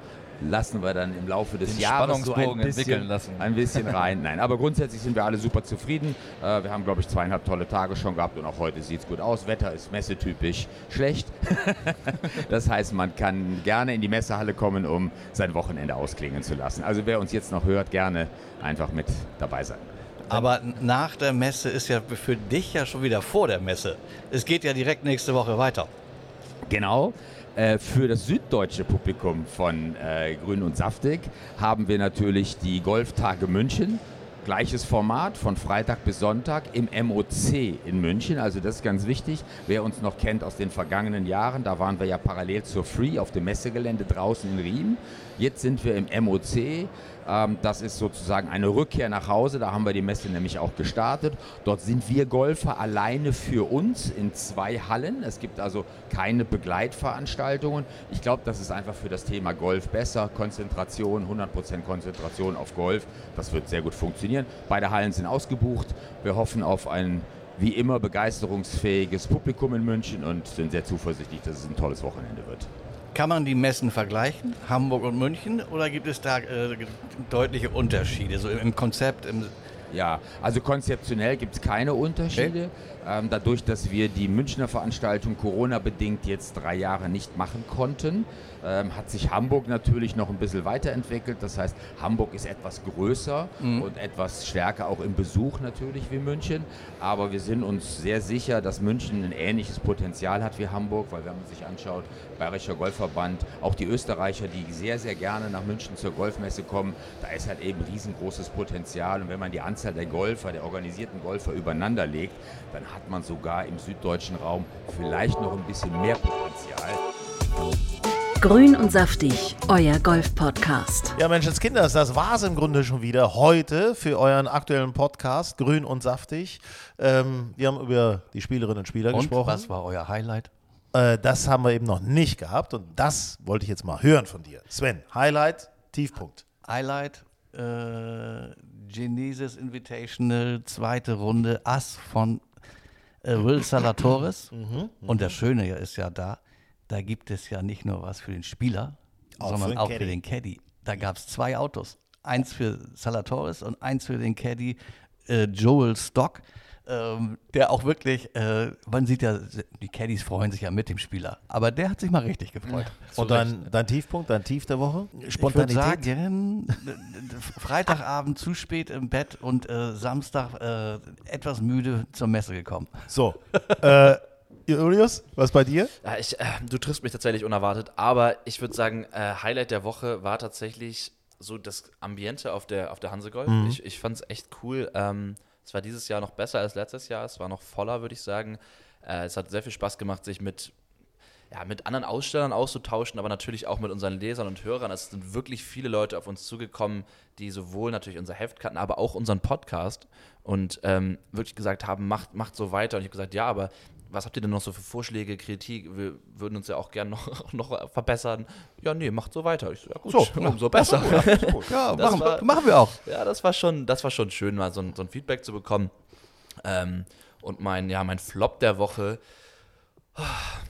lassen wir dann im Laufe des Den Jahres so ein bisschen, ein bisschen rein. Nein, aber grundsätzlich sind wir alle super zufrieden. Äh, wir haben, glaube ich, zweieinhalb tolle Tage schon gehabt und auch heute sieht es gut aus. Wetter ist messetypisch schlecht. das heißt, man kann gerne in die Messehalle kommen, um sein Wochenende ausklingen zu lassen. Also wer uns jetzt noch hört, gerne einfach mit dabei sein. Aber nach der Messe ist ja für dich ja schon wieder vor der Messe. Es geht ja direkt nächste Woche weiter. Genau. Äh, Für das süddeutsche Publikum von äh, Grün und Saftig haben wir natürlich die Golftage München. Gleiches Format von Freitag bis Sonntag im MOC in München. Also das ist ganz wichtig. Wer uns noch kennt aus den vergangenen Jahren, da waren wir ja parallel zur Free auf dem Messegelände draußen in Riem. Jetzt sind wir im MOC. Ähm, das ist sozusagen eine Rückkehr nach Hause. Da haben wir die Messe nämlich auch gestartet. Dort sind wir Golfer alleine für uns in zwei Hallen. Es gibt also keine Begleitveranstaltungen. Ich glaube, das ist einfach für das Thema Golf besser. Konzentration, 100% Konzentration auf Golf. Das wird sehr gut funktionieren. Beide Hallen sind ausgebucht. Wir hoffen auf ein wie immer begeisterungsfähiges Publikum in München und sind sehr zuversichtlich, dass es ein tolles Wochenende wird. Kann man die Messen vergleichen, Hamburg und München, oder gibt es da äh, deutliche Unterschiede, so im, Konzept? Im, Ja, also konzeptionell gibt es keine Unterschiede. Ähm, dadurch, dass wir die Münchner Veranstaltung Corona-bedingt jetzt drei Jahre nicht machen konnten, ähm, hat sich Hamburg natürlich noch ein bisschen weiterentwickelt. Das heißt, Hamburg ist etwas größer und etwas stärker auch im Besuch natürlich wie München. Aber wir sind uns sehr sicher, dass München ein ähnliches Potenzial hat wie Hamburg, weil wenn man sich anschaut, Bayerischer Golfverband, auch die Österreicher, die sehr, sehr gerne nach München zur Golfmesse kommen, da ist halt eben riesengroßes Potenzial. Und wenn man die Anzahl der Golfer, der organisierten Golfer übereinander legt, dann hat man sogar im süddeutschen Raum vielleicht noch ein bisschen mehr Potenzial. Grün und saftig, euer Golf-Podcast. Ja, Menschenskinders, das war es im Grunde schon wieder heute für euren aktuellen Podcast, Grün und Saftig. Ähm, wir haben über die Spielerinnen und Spieler und gesprochen. was war euer Highlight? Äh, das haben wir eben noch nicht gehabt und das wollte ich jetzt mal hören von dir. Sven, Highlight, Tiefpunkt. Highlight, äh, Genesis Invitational, zweite Runde, Ass von äh, Will Salatoris. Und das Schöne ist ja da, da gibt es ja nicht nur was für den Spieler, Auch sondern für den auch Caddy. für den Caddy. Da gab es zwei Autos. Eins für Salatoris und eins für den Caddy. äh, Joel Stock, ähm, der auch wirklich, äh, man sieht ja, die Caddies freuen sich ja mit dem Spieler, aber der hat sich mal richtig gefreut. Und dein, dein Tiefpunkt, dein Tief der Woche? Ich würde sagen, äh, Freitagabend zu spät im Bett und äh, Samstag äh, etwas müde zur Messe gekommen. So, äh, Julius, was bei dir? Ja, ich, äh, du triffst mich tatsächlich unerwartet, aber ich würde sagen, äh, Highlight der Woche war tatsächlich so das Ambiente auf der, auf der Hansegolf. Mhm. Ich, ich fand es echt cool. Ähm, es war dieses Jahr noch besser als letztes Jahr. Es war noch voller, würde ich sagen. Äh, es hat sehr viel Spaß gemacht, sich mit, ja, mit anderen Ausstellern auszutauschen, aber natürlich auch mit unseren Lesern und Hörern. Es sind wirklich viele Leute auf uns zugekommen, die sowohl natürlich unser Heft kannten, aber auch unseren Podcast und ähm, wirklich gesagt haben, macht, macht so weiter. Und ich habe gesagt, ja, aber was habt ihr denn noch so für Vorschläge, Kritik? Wir würden uns ja auch gerne noch, noch verbessern. Ja, nee, macht so weiter. Ich so, ja gut, So, umso besser. Ja, Das machen, war- machen wir auch. Ja, das war schon, das war schon schön, mal so ein, so ein Feedback zu bekommen. Ähm, und mein, ja, mein Flop der Woche,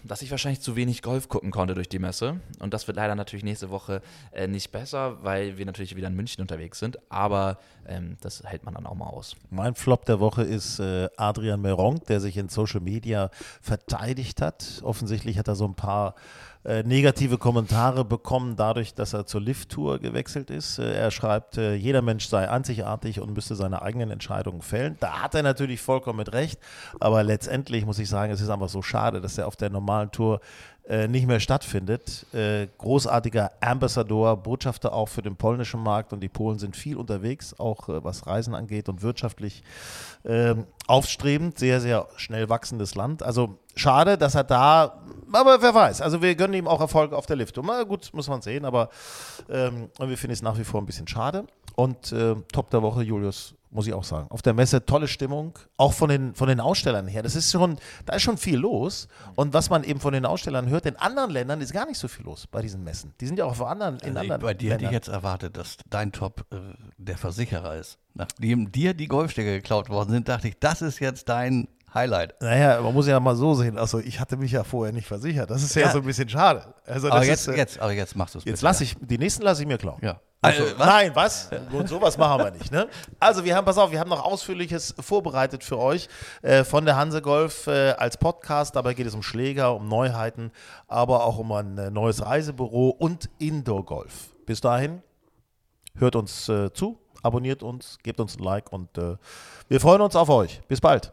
dass ich wahrscheinlich zu wenig Golf gucken konnte durch die Messe. Und das wird leider natürlich nächste Woche äh, nicht besser, weil wir natürlich wieder in München unterwegs sind. Aber ähm, das hält man dann auch mal aus. Mein Flop der Woche ist äh, Adrian Meronk, der sich in Social Media verteidigt hat. Offensichtlich hat er so ein paar äh, negative Kommentare bekommen, dadurch, dass er zur Lift-Tour gewechselt ist. Äh, er schreibt, äh, jeder Mensch sei einzigartig und müsste seine eigenen Entscheidungen fällen. Da hat er natürlich vollkommen mit recht, aber letztendlich muss ich sagen, es ist einfach so schade, dass er auf der normalen Tour nicht mehr stattfindet. Großartiger Ambassador, Botschafter auch für den polnischen Markt und die Polen sind viel unterwegs, auch was Reisen angeht und wirtschaftlich ähm, aufstrebend, sehr, sehr schnell wachsendes Land. Also schade, dass er da, aber wer weiß, also wir gönnen ihm auch Erfolge auf der Liftung. Na gut, muss man sehen, aber ähm, wir finden es nach wie vor ein bisschen schade. Und äh, Top der Woche, Julius, muss ich auch sagen. Auf der Messe tolle Stimmung, auch von den, von den Ausstellern her. Das ist schon, da ist schon viel los. Und was man eben von den Ausstellern hört, in anderen Ländern ist gar nicht so viel los bei diesen Messen. Die sind ja auch auf anderen, in Also anderen bei dir hätte ich Ländern. jetzt erwartet, dass dein Top äh, der Versicherer ist. Nachdem dir die Golfstecker geklaut worden sind, dachte ich, das ist jetzt dein Highlight. Naja, man muss ja mal so sehen. Also ich hatte mich ja vorher nicht versichert. Das ist ja, Ja. so ein bisschen schade. Also Aber jetzt, ist, äh, jetzt, aber jetzt machst du es Jetzt lasse ich, die nächsten lasse ich mir klauen. Ja. Also, Also, was? Nein, was? Und sowas machen wir nicht. Ne? Also wir haben, pass auf, wir haben noch Ausführliches vorbereitet für euch äh, von der Hanse Golf äh, als Podcast. Dabei geht es um Schläger, um Neuheiten, aber auch um ein äh, neues Reisebüro und Indoor Golf. Bis dahin, hört uns äh, zu, abonniert uns, gebt uns ein Like und äh, wir freuen uns auf euch. Bis bald.